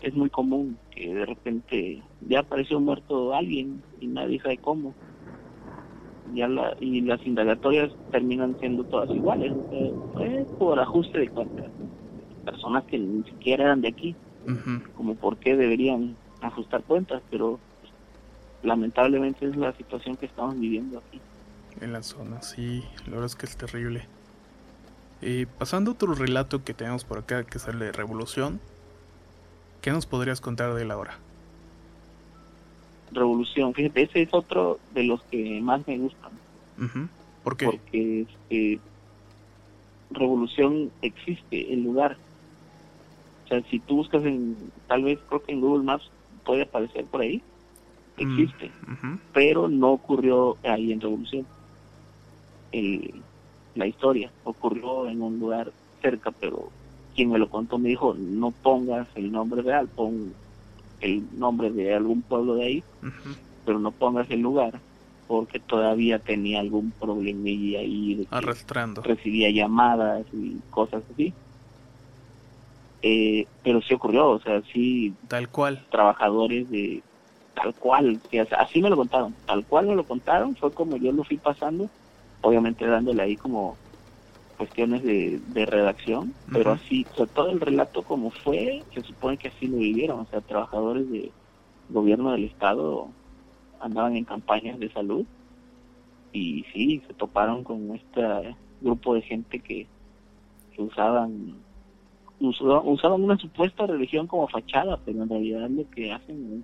es muy común que de repente ya apareció muerto alguien y nadie sabe cómo. Ya la, y las indagatorias terminan siendo todas iguales, por ajuste de cuentas. Personas que ni siquiera eran de aquí, como por qué deberían ajustar cuentas, pero lamentablemente es la situación que estamos viviendo aquí. En la zona, sí, la verdad es que es terrible. Eh, pasando a otro relato que tenemos por acá, que el de Revolución, ¿qué nos podrías contar de la hora? Revolución, fíjate, ese es otro de los que más me gustan. ¿Por qué? Porque este, Revolución existe, el lugar. O sea, si tú buscas en, tal vez creo que en Google Maps puede aparecer por ahí, mm, existe, pero no ocurrió ahí en Revolución. El, la historia ocurrió en un lugar cerca, pero quien me lo contó me dijo, no pongas el nombre real, pon el nombre de algún pueblo de ahí, pero no pongas el lugar porque todavía tenía algún problemilla ahí arrastrando. recibía llamadas y cosas así. Eh, pero sí ocurrió o sea sí tal cual. trabajadores de tal cual así me lo contaron tal cual me lo contaron fue como yo lo fui pasando obviamente dándole ahí como cuestiones de, redacción, pero así, o sea, todo el relato como fue, se supone que así lo vivieron, o sea, trabajadores de gobierno del estado andaban en campañas de salud y sí, se toparon con este grupo de gente que, usaban usaban una supuesta religión como fachada, pero en realidad lo que hacen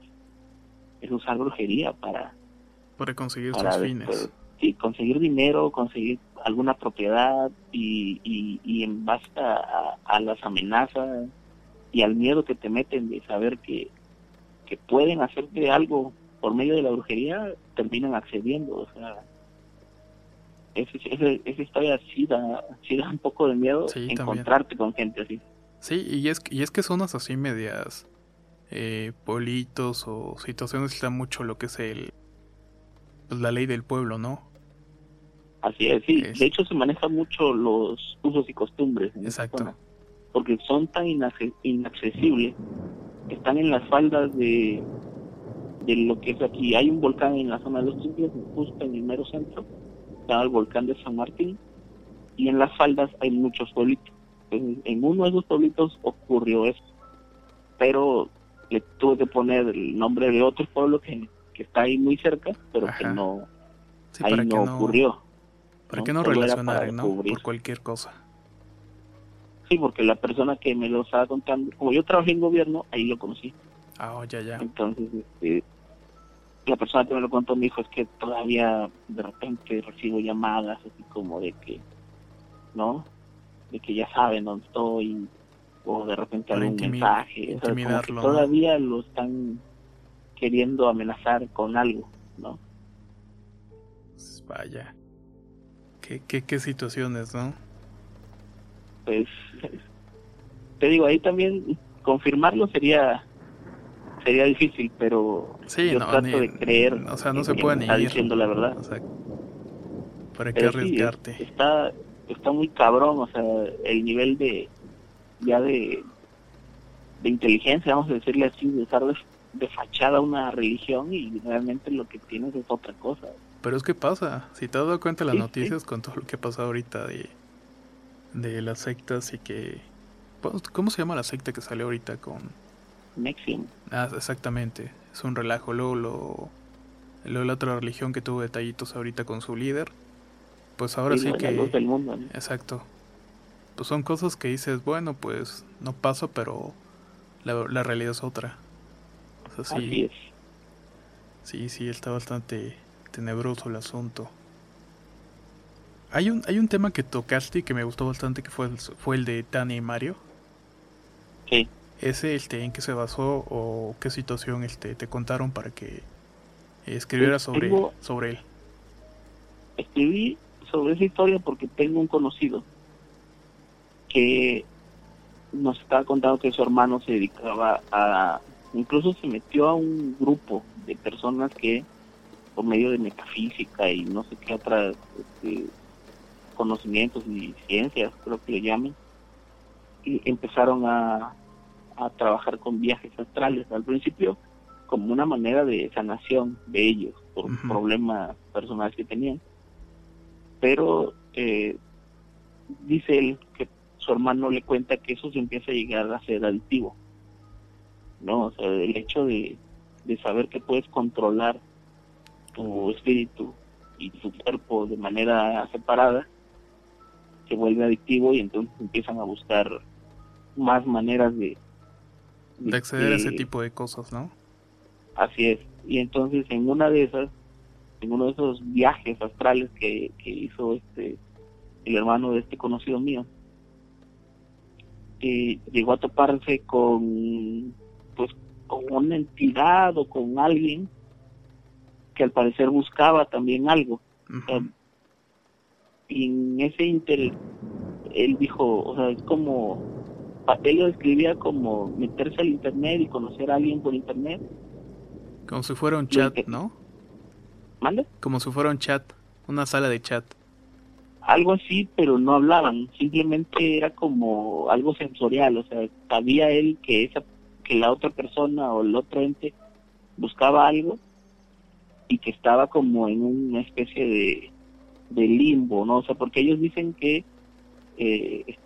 es, usar brujería para para conseguir sus fines. Sí, conseguir dinero, conseguir alguna propiedad y, y, en base a, las amenazas y al miedo que te meten de saber que, que pueden hacerte algo por medio de la brujería, terminan accediendo. O sea, esa historia sí da, sí da un poco de miedo encontrarte con gente así. Sí, y es, y es que zonas así medias, eh, politos o situaciones está mucho lo que es el pues, la ley del pueblo, ¿no? Así es, sí. De hecho, se manejan mucho los usos y costumbres. Exacto. porque son tan inaccesibles. Están en las faldas de, de lo que es aquí. Hay un volcán en la zona de los Triples, justo en el mero centro. Está el volcán de San Martín. Y en las faldas hay muchos pueblitos. En, uno de esos pueblitos ocurrió eso. Pero le tuve que poner el nombre de otro pueblo que, que está ahí muy cerca, pero que no, ahí no, ocurrió. ¿Para qué no relacionar, no? Por cualquier cosa. Sí, porque la persona que me lo estaba contando, como yo trabajé en gobierno, ahí lo conocí. Ah, oh, ya, ya. Entonces, este, la persona que me lo contó me dijo es que todavía de repente recibo llamadas así como de que, ¿no? De que ya saben dónde estoy, o de repente algún mensaje. todavía lo están queriendo amenazar con algo, ¿no? Vaya. ¿Qué, qué, qué situaciones, no? Pues, te digo, ahí también confirmarlo sería sería difícil, pero sí, yo trato de creer. O sea, no se puede ni está diciendo la verdad. O sea, ¿Para qué arriesgarte? está, está muy cabrón, o sea, el nivel de ya de, de inteligencia, vamos a decirle así, de usar de, fachada una religión y realmente lo que tienes es otra cosa. Pero es que pasa, si te has dado cuenta de las noticias con todo lo que ha pasado ahorita de, de las sectas y que... ¿Cómo se llama la secta que salió ahorita con... Nexium. Ah, exactamente, es un relajo. Luego, lo, luego la otra religión que tuvo detallitos ahorita con su líder. Pues ahora sí, que... del mundo, Exacto. Pues son cosas que dices, bueno, pues no paso, pero la, la realidad es otra. O sea, sí, Sí, sí, está bastante tenebroso el asunto. Hay un, hay un tema que tocaste y que me gustó bastante que fue el, fue el de Tania y Mario. Sí. ¿Ese este, en qué se basó o qué situación este, te contaron para que escribieras sobre, sobre él? Escribí sobre esa historia porque tengo un conocido que nos estaba contando que su hermano se dedicaba a, incluso se metió a un grupo de personas que por medio de metafísica y no sé qué otras este, conocimientos y ciencias, creo que le llamen, y empezaron a, a trabajar con viajes astrales al principio como una manera de sanación de ellos por problemas personales que tenían. Pero eh, dice él que su hermano le cuenta que eso se empieza a llegar a ser adictivo. ¿No? O sea, el hecho de, de saber que puedes controlar tu espíritu y tu cuerpo de manera separada se vuelve adictivo y entonces empiezan a buscar más maneras de... De, acceder a ese tipo de cosas, ¿no? Así es. Y entonces en una de esas, en uno de esos viajes astrales que, que hizo este el hermano de este conocido mío, eh, llegó a toparse con con una entidad o con alguien que al parecer buscaba también algo. y en ese inter, él dijo, o sea, es como, él lo describía como meterse al internet y conocer a alguien por internet. Como si fuera un chat, ¿no? ¿Mande? Como si fuera un chat, una sala de chat. Algo así, pero no hablaban, simplemente era como algo sensorial, o sea, sabía él que esa que la otra persona o el otro ente buscaba algo y que estaba como en una especie de, de limbo, ¿no? O sea, porque ellos dicen que eh,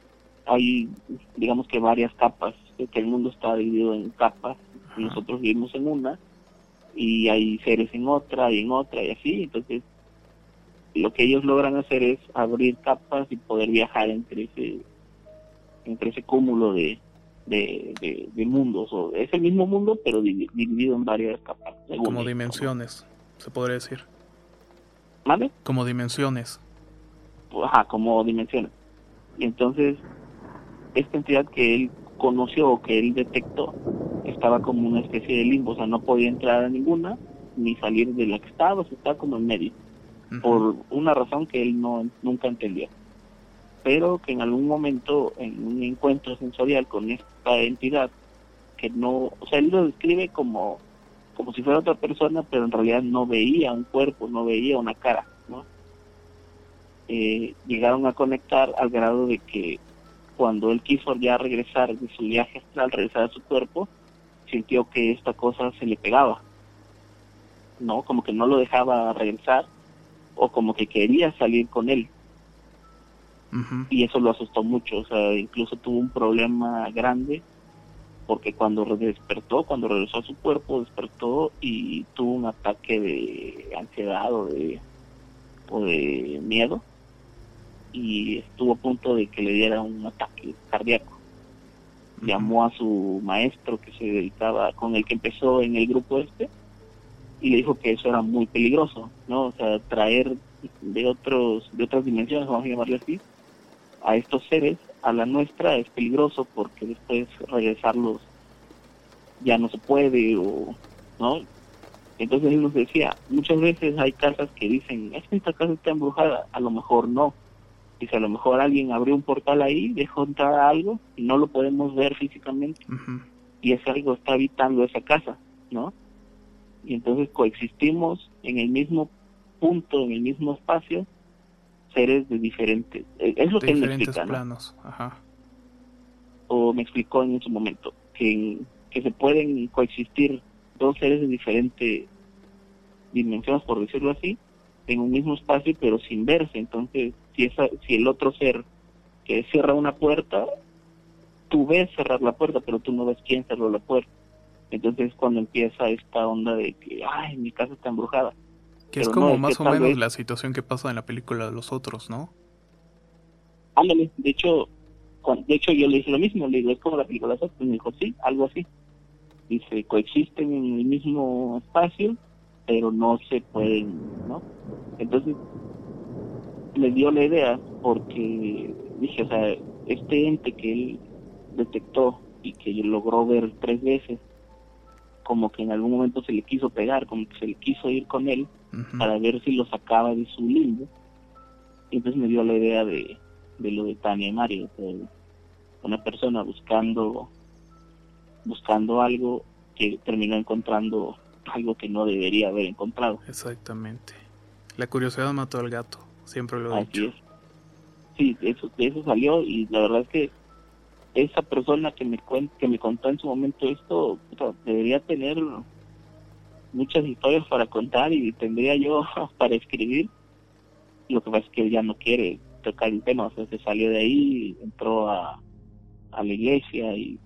hay, digamos que varias capas, que el mundo está dividido en capas, nosotros vivimos en una, y hay seres en otra, y en otra, y así, entonces lo que ellos logran hacer es abrir capas y poder viajar entre ese, entre ese cúmulo de, de, de, mundos, o es el mismo mundo, pero dividido en varias capas. Como dimensiones, se podría decir. ¿Vale? Como dimensiones. Ajá, como dimensiones. Y entonces, esta entidad que él conoció o que él detectó estaba como una especie de limbo, o sea, no podía entrar a ninguna ni salir de la que estaba, o sea, estaba como en medio, por una razón que él no nunca entendió pero que en algún momento en un encuentro sensorial con esta entidad que no, o sea, él lo describe como como si fuera otra persona, pero en realidad no veía un cuerpo, no veía una cara, ¿no? Eh, llegaron a conectar al grado de que cuando él quiso ya regresar de su viaje astral, regresar a su cuerpo, sintió que esta cosa se le pegaba, ¿no? Como que no lo dejaba regresar o como que quería salir con él, y eso lo asustó mucho, o sea, incluso tuvo un problema grande porque cuando despertó, cuando regresó a su cuerpo, despertó y tuvo un ataque de ansiedad o de, o de miedo y estuvo a punto de que le diera un ataque cardíaco. Llamó a su maestro que se dedicaba, con el que empezó en el grupo este, y le dijo que eso era muy peligroso, ¿no? O sea, traer de otros de otras dimensiones, vamos a llamarle así, a estos seres a la nuestra es peligroso porque después regresarlos ya no se puede o no entonces él nos decía muchas veces hay casas que dicen es que esta casa está embrujada a lo mejor no. Dice a lo mejor alguien abrió un portal ahí dejó entrar algo y no lo podemos ver físicamente y ese algo está habitando esa casa no y entonces coexistimos en el mismo punto en el mismo espacio seres de diferentes. Eh, es lo que él me explica. planos. Ajá. O me explicó en su momento que, que se pueden coexistir dos seres de diferentes dimensiones, por decirlo así, en un mismo espacio, pero sin verse. Entonces, si, esa, si el otro ser que cierra una puerta, tú ves cerrar la puerta, pero tú no ves quién cerró la puerta. Entonces, cuando empieza esta onda de que, ay, mi casa está embrujada que es como más o menos la situación que pasa en la película de los otros, ¿no? Ándale, de hecho, de hecho yo le dije lo mismo, le digo, es como la película de los otros, me dijo, sí, algo así. Dice, coexisten en el mismo espacio, pero no se pueden, ¿no? Entonces, le dio la idea porque dije, o sea, este ente que él detectó y que logró ver tres veces, como que en algún momento se le quiso pegar, como que se le quiso ir con él para ver si lo sacaba de su limbo. Y entonces me dio la idea de, de lo de Tania y Mario, una persona buscando buscando algo que terminó encontrando algo que no debería haber encontrado. Exactamente. La curiosidad mató al gato, siempre lo he dicho. Sí, eso, de eso salió y la verdad es que esa persona que me que me contó en su momento esto debería tener muchas historias para contar y tendría yo para escribir. Lo que pasa es que él ya no quiere tocar el tema o sea se salió de ahí entró a, a la iglesia y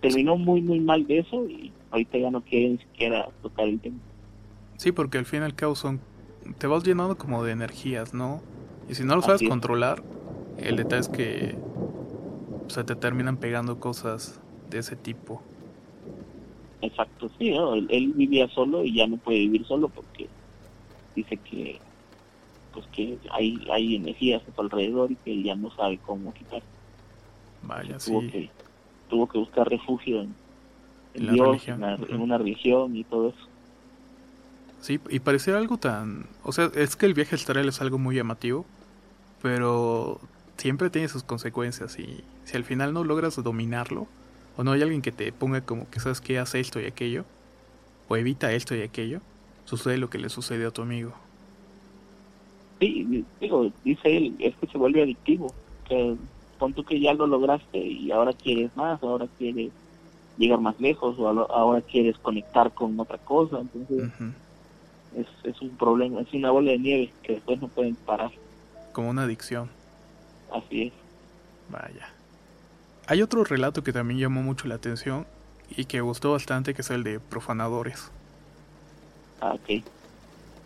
terminó muy muy mal de eso y ahorita ya no quiere ni siquiera tocar el tema. Sí porque al fin y al cabo son te vas llenando como de energías no y si no lo sabes controlar el detalle es que se te terminan pegando cosas de ese tipo. Exacto, sí, él, vivía solo y ya no puede vivir solo porque dice que pues que hay, hay energías a su alrededor y que él ya no sabe cómo quitar. Vaya, tuvo sí. Que, tuvo que buscar refugio en, Dios, en, una religión y todo eso. Sí, y parecía algo tan... O sea, es que el viaje astral es algo muy llamativo, pero siempre tiene sus consecuencias y si al final no logras dominarlo, o no hay alguien que te ponga como que sabes que hace esto y aquello, o evita esto y aquello, sucede lo que le sucedió a tu amigo. Sí, digo, dice él, es que se vuelve adictivo, que pon tú que ya lo lograste y ahora quieres más, ahora quieres llegar más lejos, o ahora quieres conectar con otra cosa, entonces es, es un problema, es una bola de nieve que después no pueden parar. Como una adicción. Así es. Vaya. Hay otro relato que también llamó mucho la atención y que gustó bastante, que es el de profanadores. Ah, ok.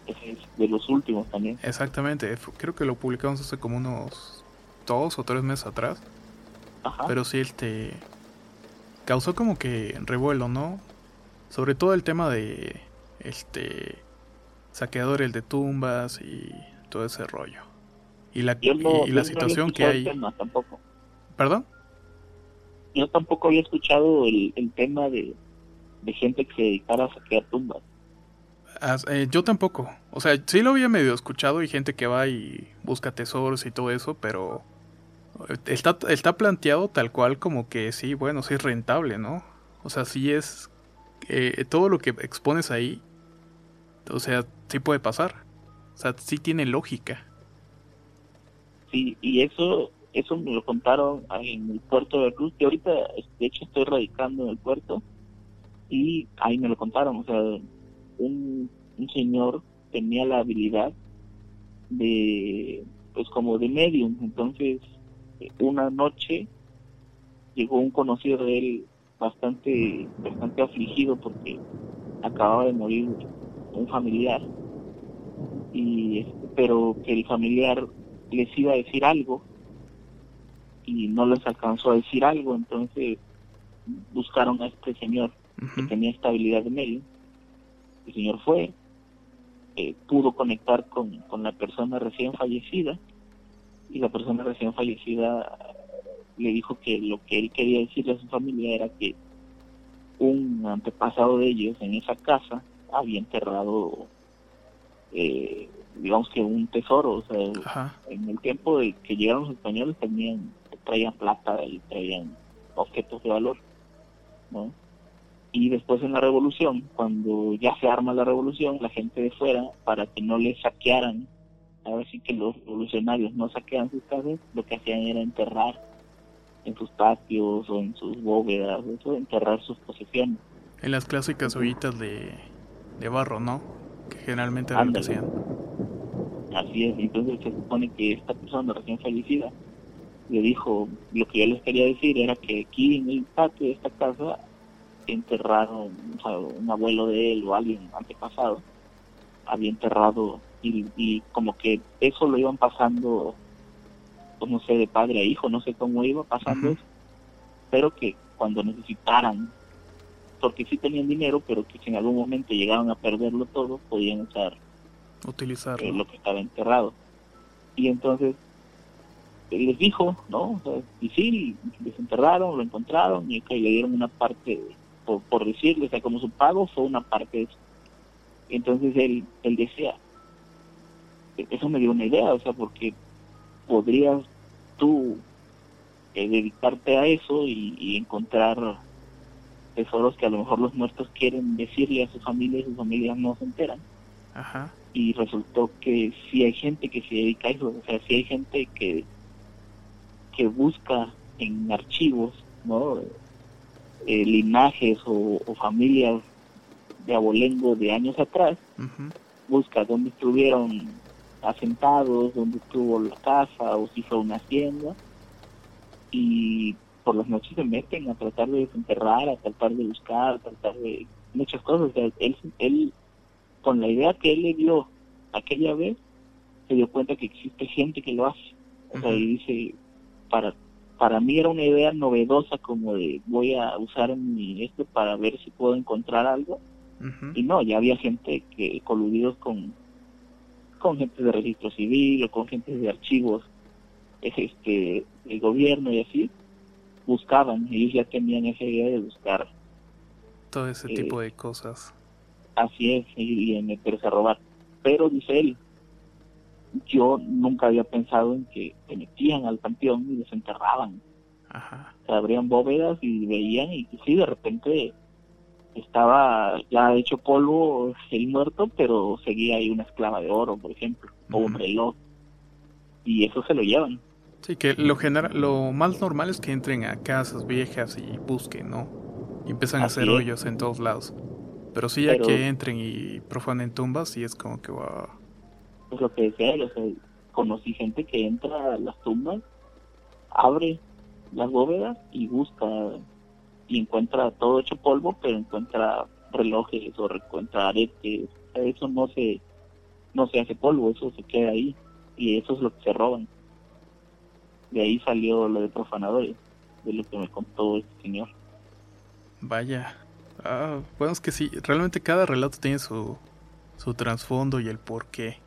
Ese es de los últimos también. Exactamente. Creo que lo publicamos hace como unos dos o tres meses atrás. Ajá. Pero sí, este... Causó como que revuelo, ¿no? Sobre todo el tema de... Este... Saqueadores de tumbas y todo ese rollo. Y la, y, la situación que hay... tampoco. ¿Perdón? Yo tampoco había escuchado el, el tema de, de gente que se dedicara a saquear tumbas. Eh, yo tampoco. O sea, sí lo había medio escuchado y gente que va y busca tesoros y todo eso, pero eh, está, está planteado tal cual como que sí, bueno, sí es rentable, ¿no? O sea, sí es... Eh, todo lo que expones ahí, o sea, sí puede pasar. O sea, sí tiene lógica. Sí, y eso eso me lo contaron en el puerto de Cruz, que ahorita de hecho estoy radicando en el puerto y ahí me lo contaron, o sea, un, un señor tenía la habilidad de, pues como de medium, entonces una noche llegó un conocido de él bastante, bastante afligido porque acababa de morir un familiar y este, pero que el familiar les iba a decir algo y no les alcanzó a decir algo, entonces buscaron a este señor que tenía estabilidad de medio. El señor fue, eh, pudo conectar con, con la persona recién fallecida y la persona recién fallecida le dijo que lo que él quería decirle a su familia era que un antepasado de ellos en esa casa había enterrado eh, digamos que un tesoro, o sea, en el tiempo de que llegaron los españoles tenían, traían plata y traían objetos de valor, ¿no? Y después en la revolución, cuando ya se arma la revolución, la gente de fuera, para que no les saquearan, ahora sí que los revolucionarios no saquean sus casas, lo que hacían era enterrar en sus patios o en sus bóvedas, eso, enterrar sus posesiones. En las clásicas ollitas de, de barro, ¿no? Que generalmente lo hacían. Así es, entonces se supone que esta persona recién fallecida le dijo, lo que yo les quería decir era que aquí en el patio de esta casa enterraron, un abuelo de él o alguien antepasado había enterrado y, como que eso lo iban pasando, pues no sé, de padre a hijo, no sé cómo iba pasando eso, pero que cuando necesitaran, porque sí tenían dinero, pero que si en algún momento llegaron a perderlo todo, podían usar utilizar lo que estaba enterrado. Y entonces les dijo, ¿no? y sí, desenterraron, lo encontraron y le dieron una parte, por, por decirle, o sea, como su pago fue una parte de eso. Entonces él, él decía, eso me dio una idea, o sea, porque podrías tú eh, dedicarte a eso y, y, encontrar tesoros que a lo mejor los muertos quieren decirle a su familia y sus familias no se enteran. Ajá y resultó que si hay gente que se dedica a eso, o sea, si hay gente que, que busca en archivos, ¿no? Eh, linajes o, familias de abolengo de años atrás, busca dónde estuvieron asentados, dónde estuvo la casa o si fue una hacienda y por las noches se meten a tratar de desenterrar, a tratar de buscar, a tratar de muchas cosas. él, él, con la idea que él le dio aquella vez, se dio cuenta que existe gente que lo hace. O sea, y dice, para, para mí era una idea novedosa como de voy a usar mi esto para ver si puedo encontrar algo. Y no, ya había gente que coludidos con, con gente de registro civil o con gente de archivos este el gobierno y así buscaban ellos ya tenían esa idea de buscar todo ese eh, tipo de cosas. así es y, en meterse a robar. Pero dice él yo nunca había pensado en que se metían al panteón y desenterraban. Ajá. se abrían bóvedas y veían y sí de repente estaba ya hecho polvo el muerto pero seguía ahí una esclava de oro por ejemplo o un reloj y eso se lo llevan Sí, que lo, general, lo más normal es que entren a casas viejas y busquen, ¿no? Y empiezan a hacer hoyos en todos lados. Pero sí, ya que entren y profanen tumbas, y es como que va. Es lo que decía o sea, conocí gente que entra a las tumbas, abre las bóvedas y busca y encuentra todo hecho polvo, pero encuentra relojes o encuentra aretes. Eso no se, no se hace polvo, eso se queda ahí. Y eso es lo que se roban de ahí salió lo de profanadores, de lo que me contó este señor. Vaya. Ah, bueno, es que sí, realmente cada relato tiene su, su trasfondo y el porqué.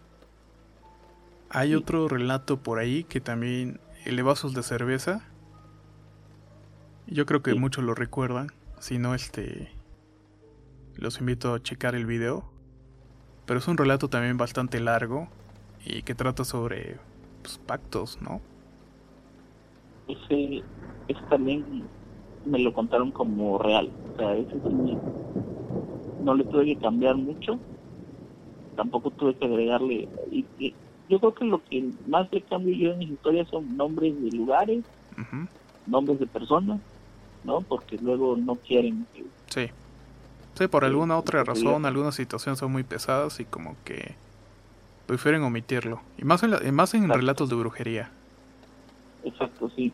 Hay otro relato por ahí que también, el de vasos de cerveza. Yo creo que muchos lo recuerdan. Si no, este. Los invito a checar el video. Pero es un relato también bastante largo y que trata sobre pues, pactos, ¿no? Ese, ese también me lo contaron como real. O sea, ese sí, no le tuve que cambiar mucho, tampoco tuve que agregarle. Y, yo creo que lo que más le cambio yo en mis historias son nombres de lugares, nombres de personas, ¿no? Porque luego no quieren. Que, sí. Sí, por alguna otra razón, algunas situaciones son muy pesadas y como que prefieren omitirlo. Y más en, más en relatos de brujería. Exacto, sí.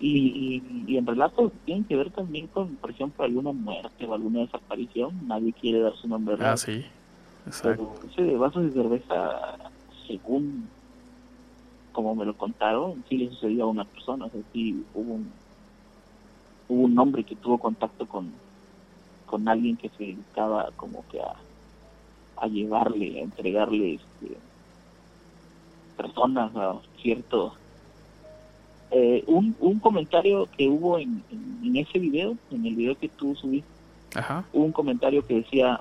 Y, y, en relatos tienen que ver también con, por ejemplo, alguna muerte o alguna desaparición. Nadie quiere dar su nombre. Ah, sí. Exacto. Pero ese de vasos de cerveza, según como me lo contaron, sí le sucedió a una persona. O sea, sí hubo un, hubo un hombre que tuvo contacto con, con alguien que se dedicaba como que a, a llevarle, a entregarle este, personas a ciertos eh, un, un comentario que hubo en, en, ese video, en el video que tú subiste, hubo un comentario que decía,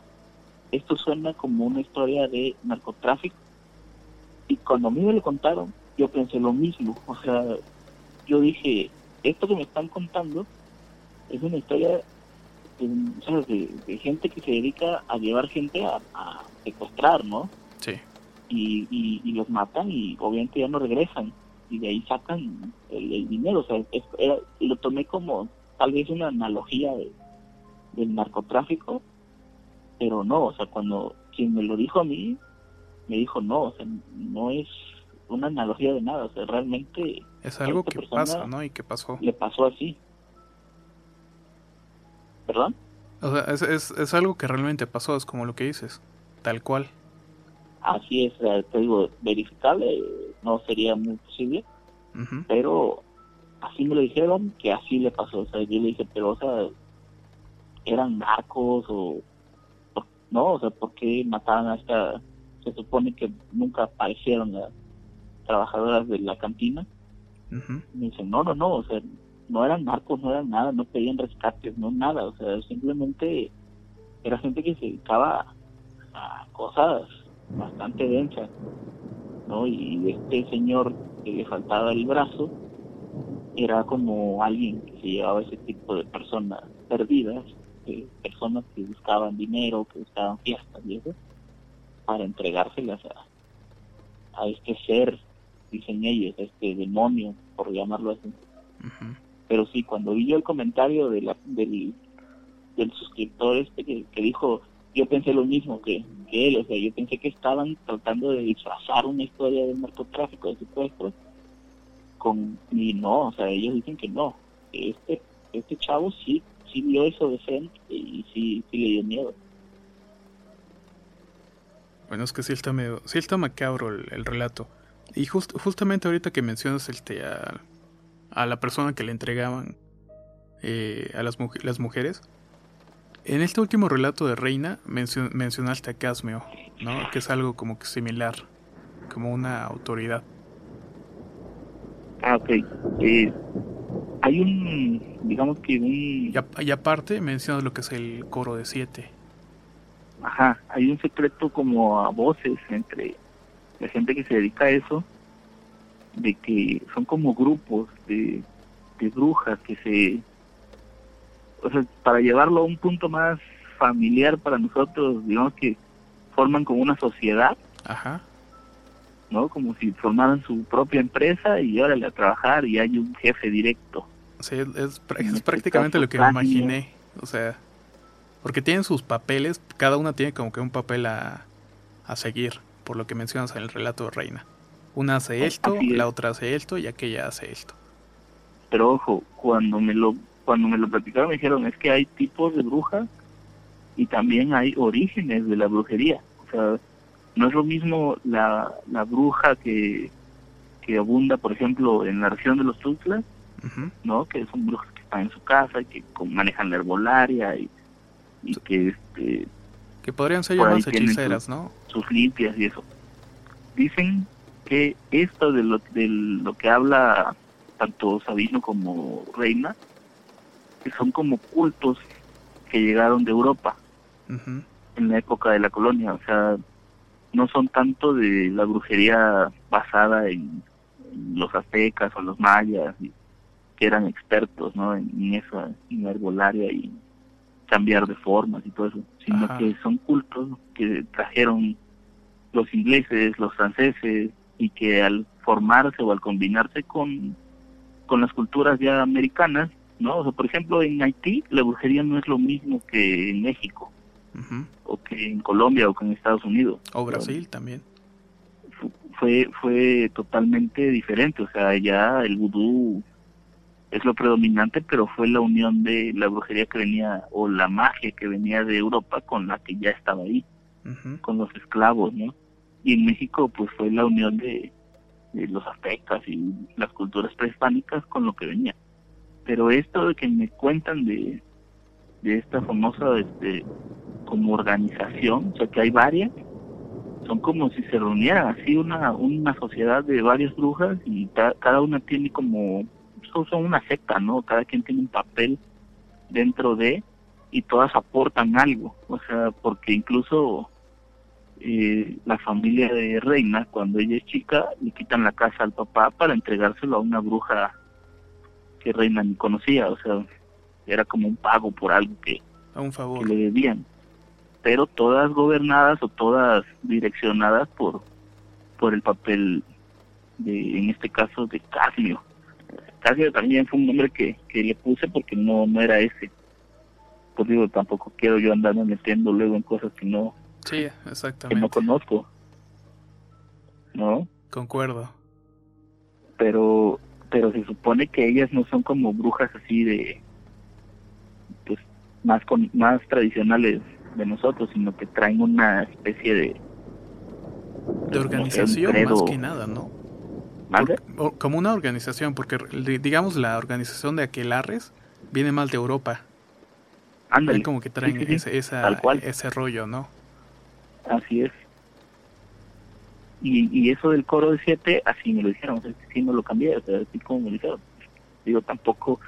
esto suena como una historia de narcotráfico. Y cuando a mí me lo contaron, yo pensé lo mismo. O sea, yo dije, esto que me están contando es una historia de, de, gente que se dedica a llevar gente a, a secuestrar, ¿no? Sí. Y, y, y los matan y obviamente ya no regresan y de ahí sacan el, dinero. O sea, lo tomé como tal vez una analogía del narcotráfico, pero no, o sea, cuando quien me lo dijo a mí, me dijo no, o sea, no es una analogía de nada, o sea, realmente... Es algo que pasa, ¿no? ¿Y qué pasó? Le pasó así. ¿Perdón? O sea, es, es, es algo que realmente pasó, es como lo que dices, tal cual. Así es, te digo, verificable no sería muy posible, pero así me lo dijeron que así le pasó. O sea, yo le dije, pero, o sea, eran narcos o, no, o sea, ¿por qué mataban a esta? Se supone que nunca aparecieron las trabajadoras de la cantina. Me dicen, no, no, no, o sea, no eran narcos, no eran nada, no pedían rescates, no nada, o sea, simplemente era gente que se dedicaba a cosas bastante densas y este señor que le faltaba el brazo era como alguien que se llevaba ese tipo de personas perdidas, personas que buscaban dinero, que buscaban fiestas y eso, para entregárselas a, a este ser, dicen ellos, a este demonio, por llamarlo así. Pero sí, cuando vi yo el comentario de la, del, del suscriptor este que, dijo, yo pensé lo mismo que, él, o sea, yo pensé que estaban tratando de disfrazar una historia del narcotráfico, de supuesto, con, y no, o sea, ellos dicen que no, este, este chavo sí, sí vio eso de frente y sí, sí le dio miedo. Bueno, es que sí está medio, sí está macabro el, relato. Y justamente ahorita que mencionas este, a, a la persona que le entregaban eh, a las, las, mujeres, en este último relato de Reina mencionaste a Casmeo, ¿no? Que es algo como que similar, como una autoridad. Ah, ok. Eh, hay un, digamos que un... Y, aparte mencionas lo que es el coro de siete. Ajá, hay un secreto como a voces entre la gente que se dedica a eso, de que son como grupos de, brujas que se... O sea, para llevarlo a un punto más familiar para nosotros, digamos que forman como una sociedad. Ajá. ¿no? Como si formaran su propia empresa y órale a trabajar y hay un jefe directo. Sí, es, es este prácticamente lo que me imaginé. O sea, porque tienen sus papeles, cada una tiene como que un papel a, a seguir, por lo que mencionas en el relato de Reina. Una hace esto, la otra hace esto y aquella hace esto. Pero ojo, cuando me lo cuando me lo platicaron me dijeron es que hay tipos de brujas y también hay orígenes de la brujería. O sea, no es lo mismo la, la bruja que, que abunda, por ejemplo, en la región de los Tuxtlas, ¿no? Que son brujas que están en su casa y que manejan la herbolaria y, y que este que podrían ser llamadas hechiceras, ¿no? Sus limpias y eso. Dicen que esto de lo, de lo que habla tanto Sabino como Reina, que son como cultos que llegaron de Europa en la época de la colonia, o sea, no son tanto de la brujería basada en, los aztecas o los mayas, que eran expertos ¿no? en, eso, en la herbolaria y cambiar de formas y todo eso, sino que son cultos que trajeron los ingleses, los franceses, y que al formarse o al combinarse con, con las culturas ya americanas, ¿no? O sea, por ejemplo, en Haití la brujería no es lo mismo que en México o que en Colombia o que en Estados Unidos. O Brasil también. Fue, fue totalmente diferente, o sea, ya el vudú es lo predominante, pero fue la unión de la brujería que venía, o la magia que venía de Europa con la que ya estaba ahí, con los esclavos, ¿no? Y en México, pues fue la unión de, de los aztecas y las culturas prehispánicas con lo que venía. Pero esto de que me cuentan de, de esta famosa este, como organización, o sea que hay varias, son como si se reunieran así una, una sociedad de varias brujas y cada una tiene como, son una secta, ¿no? Cada quien tiene un papel dentro de y todas aportan algo, o sea, porque incluso eh, la familia de Reina, cuando ella es chica, le quitan la casa al papá para entregárselo a una bruja que Reina ni conocía, o sea, era como un pago por algo que, a un favor. que le debían pero todas gobernadas o todas direccionadas por por el papel de en este caso de Casio. Casio también fue un nombre que, que le puse porque no no era ese. Pues digo, tampoco quiero yo andarme metiendo luego en cosas que no sí, exactamente. que no conozco. ¿No? Concuerdo. Pero pero se supone que ellas no son como brujas así de pues más con más tradicionales de nosotros, sino que traen una especie de... De organización más que nada, ¿no? como una organización, porque digamos la organización de Aquelarres viene más de Europa. Ándale. como que traen Ese, ese rollo, ¿no? Así es. Y, y eso del coro de siete, así me lo dijeron, si no lo cambié, o sea, así como me lo dijeron. Digo, tampoco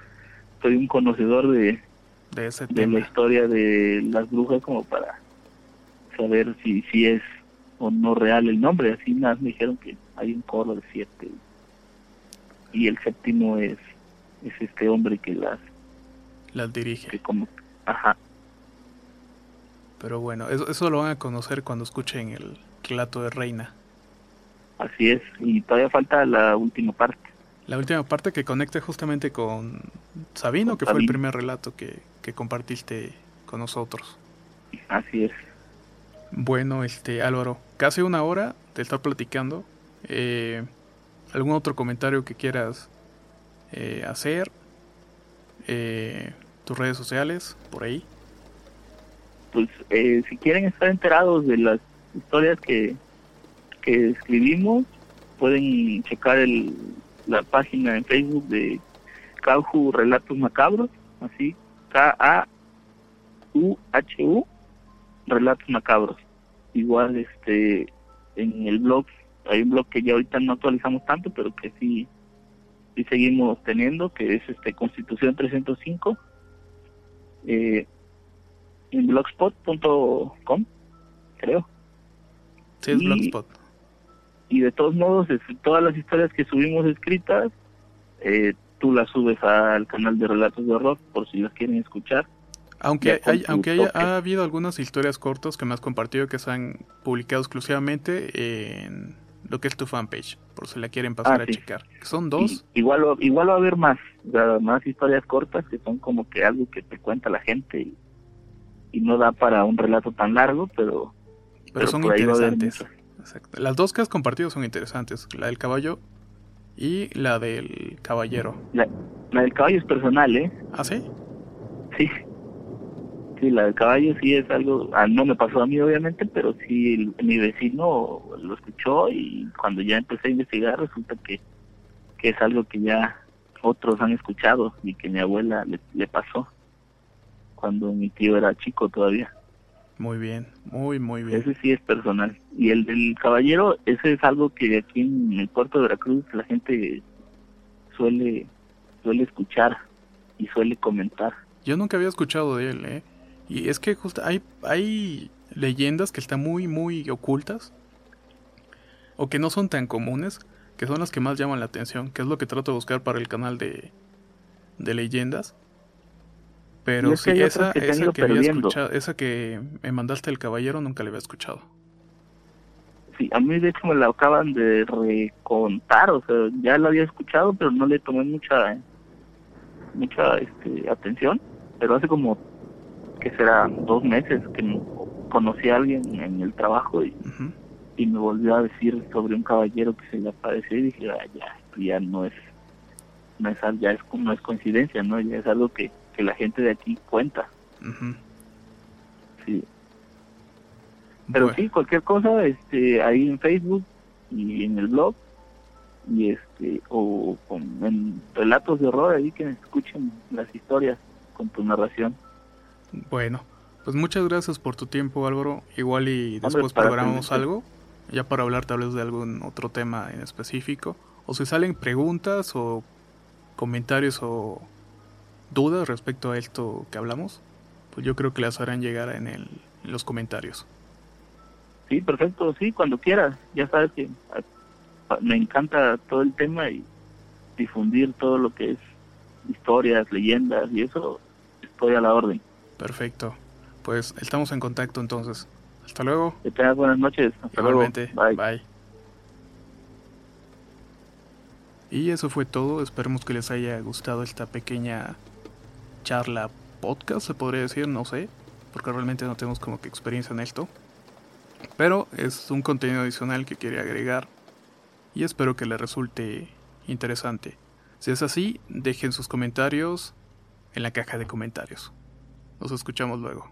soy un conocedor de, de, la historia de las brujas como para saber si, si es o no real el nombre. Así nada me dijeron que hay un coro de siete y el séptimo es, es este hombre que las las dirige. Que como, ajá. Pero bueno, eso, eso lo van a conocer cuando escuchen el relato de Reina. Así es, y todavía falta la última parte. La última parte que conecta justamente con Sabino, que fue el primer relato que, que compartiste con nosotros. Así es. Bueno, este Álvaro, casi una hora de estar platicando. Eh, ¿Algún otro comentario que quieras eh, hacer? Eh, ¿Tus redes sociales? Por ahí. Pues si quieren estar enterados de las historias que, que escribimos, pueden checar el, la página en Facebook de Cauju Relatos Macabros, así, K-A-U-H-U, Relatos Macabros. Igual este en el blog, hay un blog que ya ahorita no actualizamos tanto, pero que sí, sí seguimos teniendo, que es este Constitución 305, eh, en blogspot.com, creo. Sí, es blogspot. Y de todos modos, todas las historias que subimos escritas, eh, tú las subes al canal de Relatos de Horror, por si las quieren escuchar. Aunque, hay, aunque haya ha habido algunas historias cortas que me has compartido que se han publicado exclusivamente en lo que es tu fanpage, por si la quieren pasar ah, a checar. Son dos. igual, igual va a haber más, más historias cortas que son como que algo que te cuenta la gente y, no da para un relato tan largo, pero... Pero, son interesantes. Las dos que has compartido son interesantes, la del caballo y la del caballero. La, la del caballo es personal, ¿eh? ¿Ah, sí? Sí sí, la del caballo sí es algo, ah, no me pasó a mí obviamente, pero sí mi vecino lo escuchó y cuando ya empecé a investigar resulta que, que es algo que ya otros han escuchado y que mi abuela le, pasó cuando mi tío era chico todavía. Muy bien, muy, muy bien. Ese sí es personal. Y el del caballero, ese es algo que aquí en el puerto de Veracruz la gente suele, suele escuchar y suele comentar. Yo nunca había escuchado de él, ¿eh? Y es que justo hay, hay leyendas que están muy, muy ocultas. O que no son tan comunes. Que son las que más llaman la atención. Que es lo que trato de buscar para el canal de, de leyendas. Pero sí, esa, que, esa que había escuchado, esa que me mandaste el caballero, nunca la había escuchado. Sí, a mí de hecho me la acaban de recontar, o sea, ya la había escuchado, pero no le tomé mucha mucha este, atención. Pero hace como que será dos meses que conocí a alguien en el trabajo y, y me volvió a decir sobre un caballero que se le apareció y dije, ah, ya, ya no es, no es, ya es, no es coincidencia, ¿no? Ya es algo que, que la gente de aquí cuenta. Sí. Pero sí, cualquier cosa, este, ahí en Facebook y en el blog y este o con, en relatos de horror ahí que escuchen las historias con tu narración. Bueno, pues muchas gracias por tu tiempo, Álvaro. Igual y después programamos algo, ya para hablar tal vez de algún otro tema en específico. O si salen preguntas o comentarios o dudas respecto a esto que hablamos, pues yo creo que las harán llegar en, el, en los comentarios. Sí, perfecto, sí, cuando quieras. Ya sabes que ah, me encanta todo el tema y difundir todo lo que es historias, leyendas y eso, estoy a la orden. Perfecto. Pues estamos en contacto entonces. Hasta luego. Que tengas buenas noches. Hasta Igualmente. Bye. Bye. Y eso fue todo. Esperemos que les haya gustado esta pequeña charla podcast, se podría decir, no sé, porque realmente no tenemos como que experiencia en esto. Pero es un contenido adicional que quería agregar y espero que les resulte interesante. Si es así, dejen sus comentarios en la caja de comentarios. Nos escuchamos luego.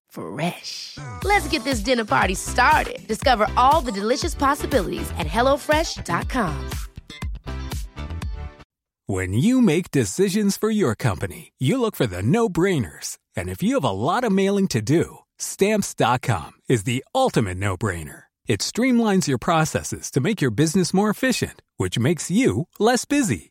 Fresh. Let's get this dinner party started. Discover all the delicious possibilities at hellofresh.com. When you make decisions for your company, you look for the no-brainers. And if you have a lot of mailing to do, stamps.com is the ultimate no-brainer. It streamlines your processes to make your business more efficient, which makes you less busy.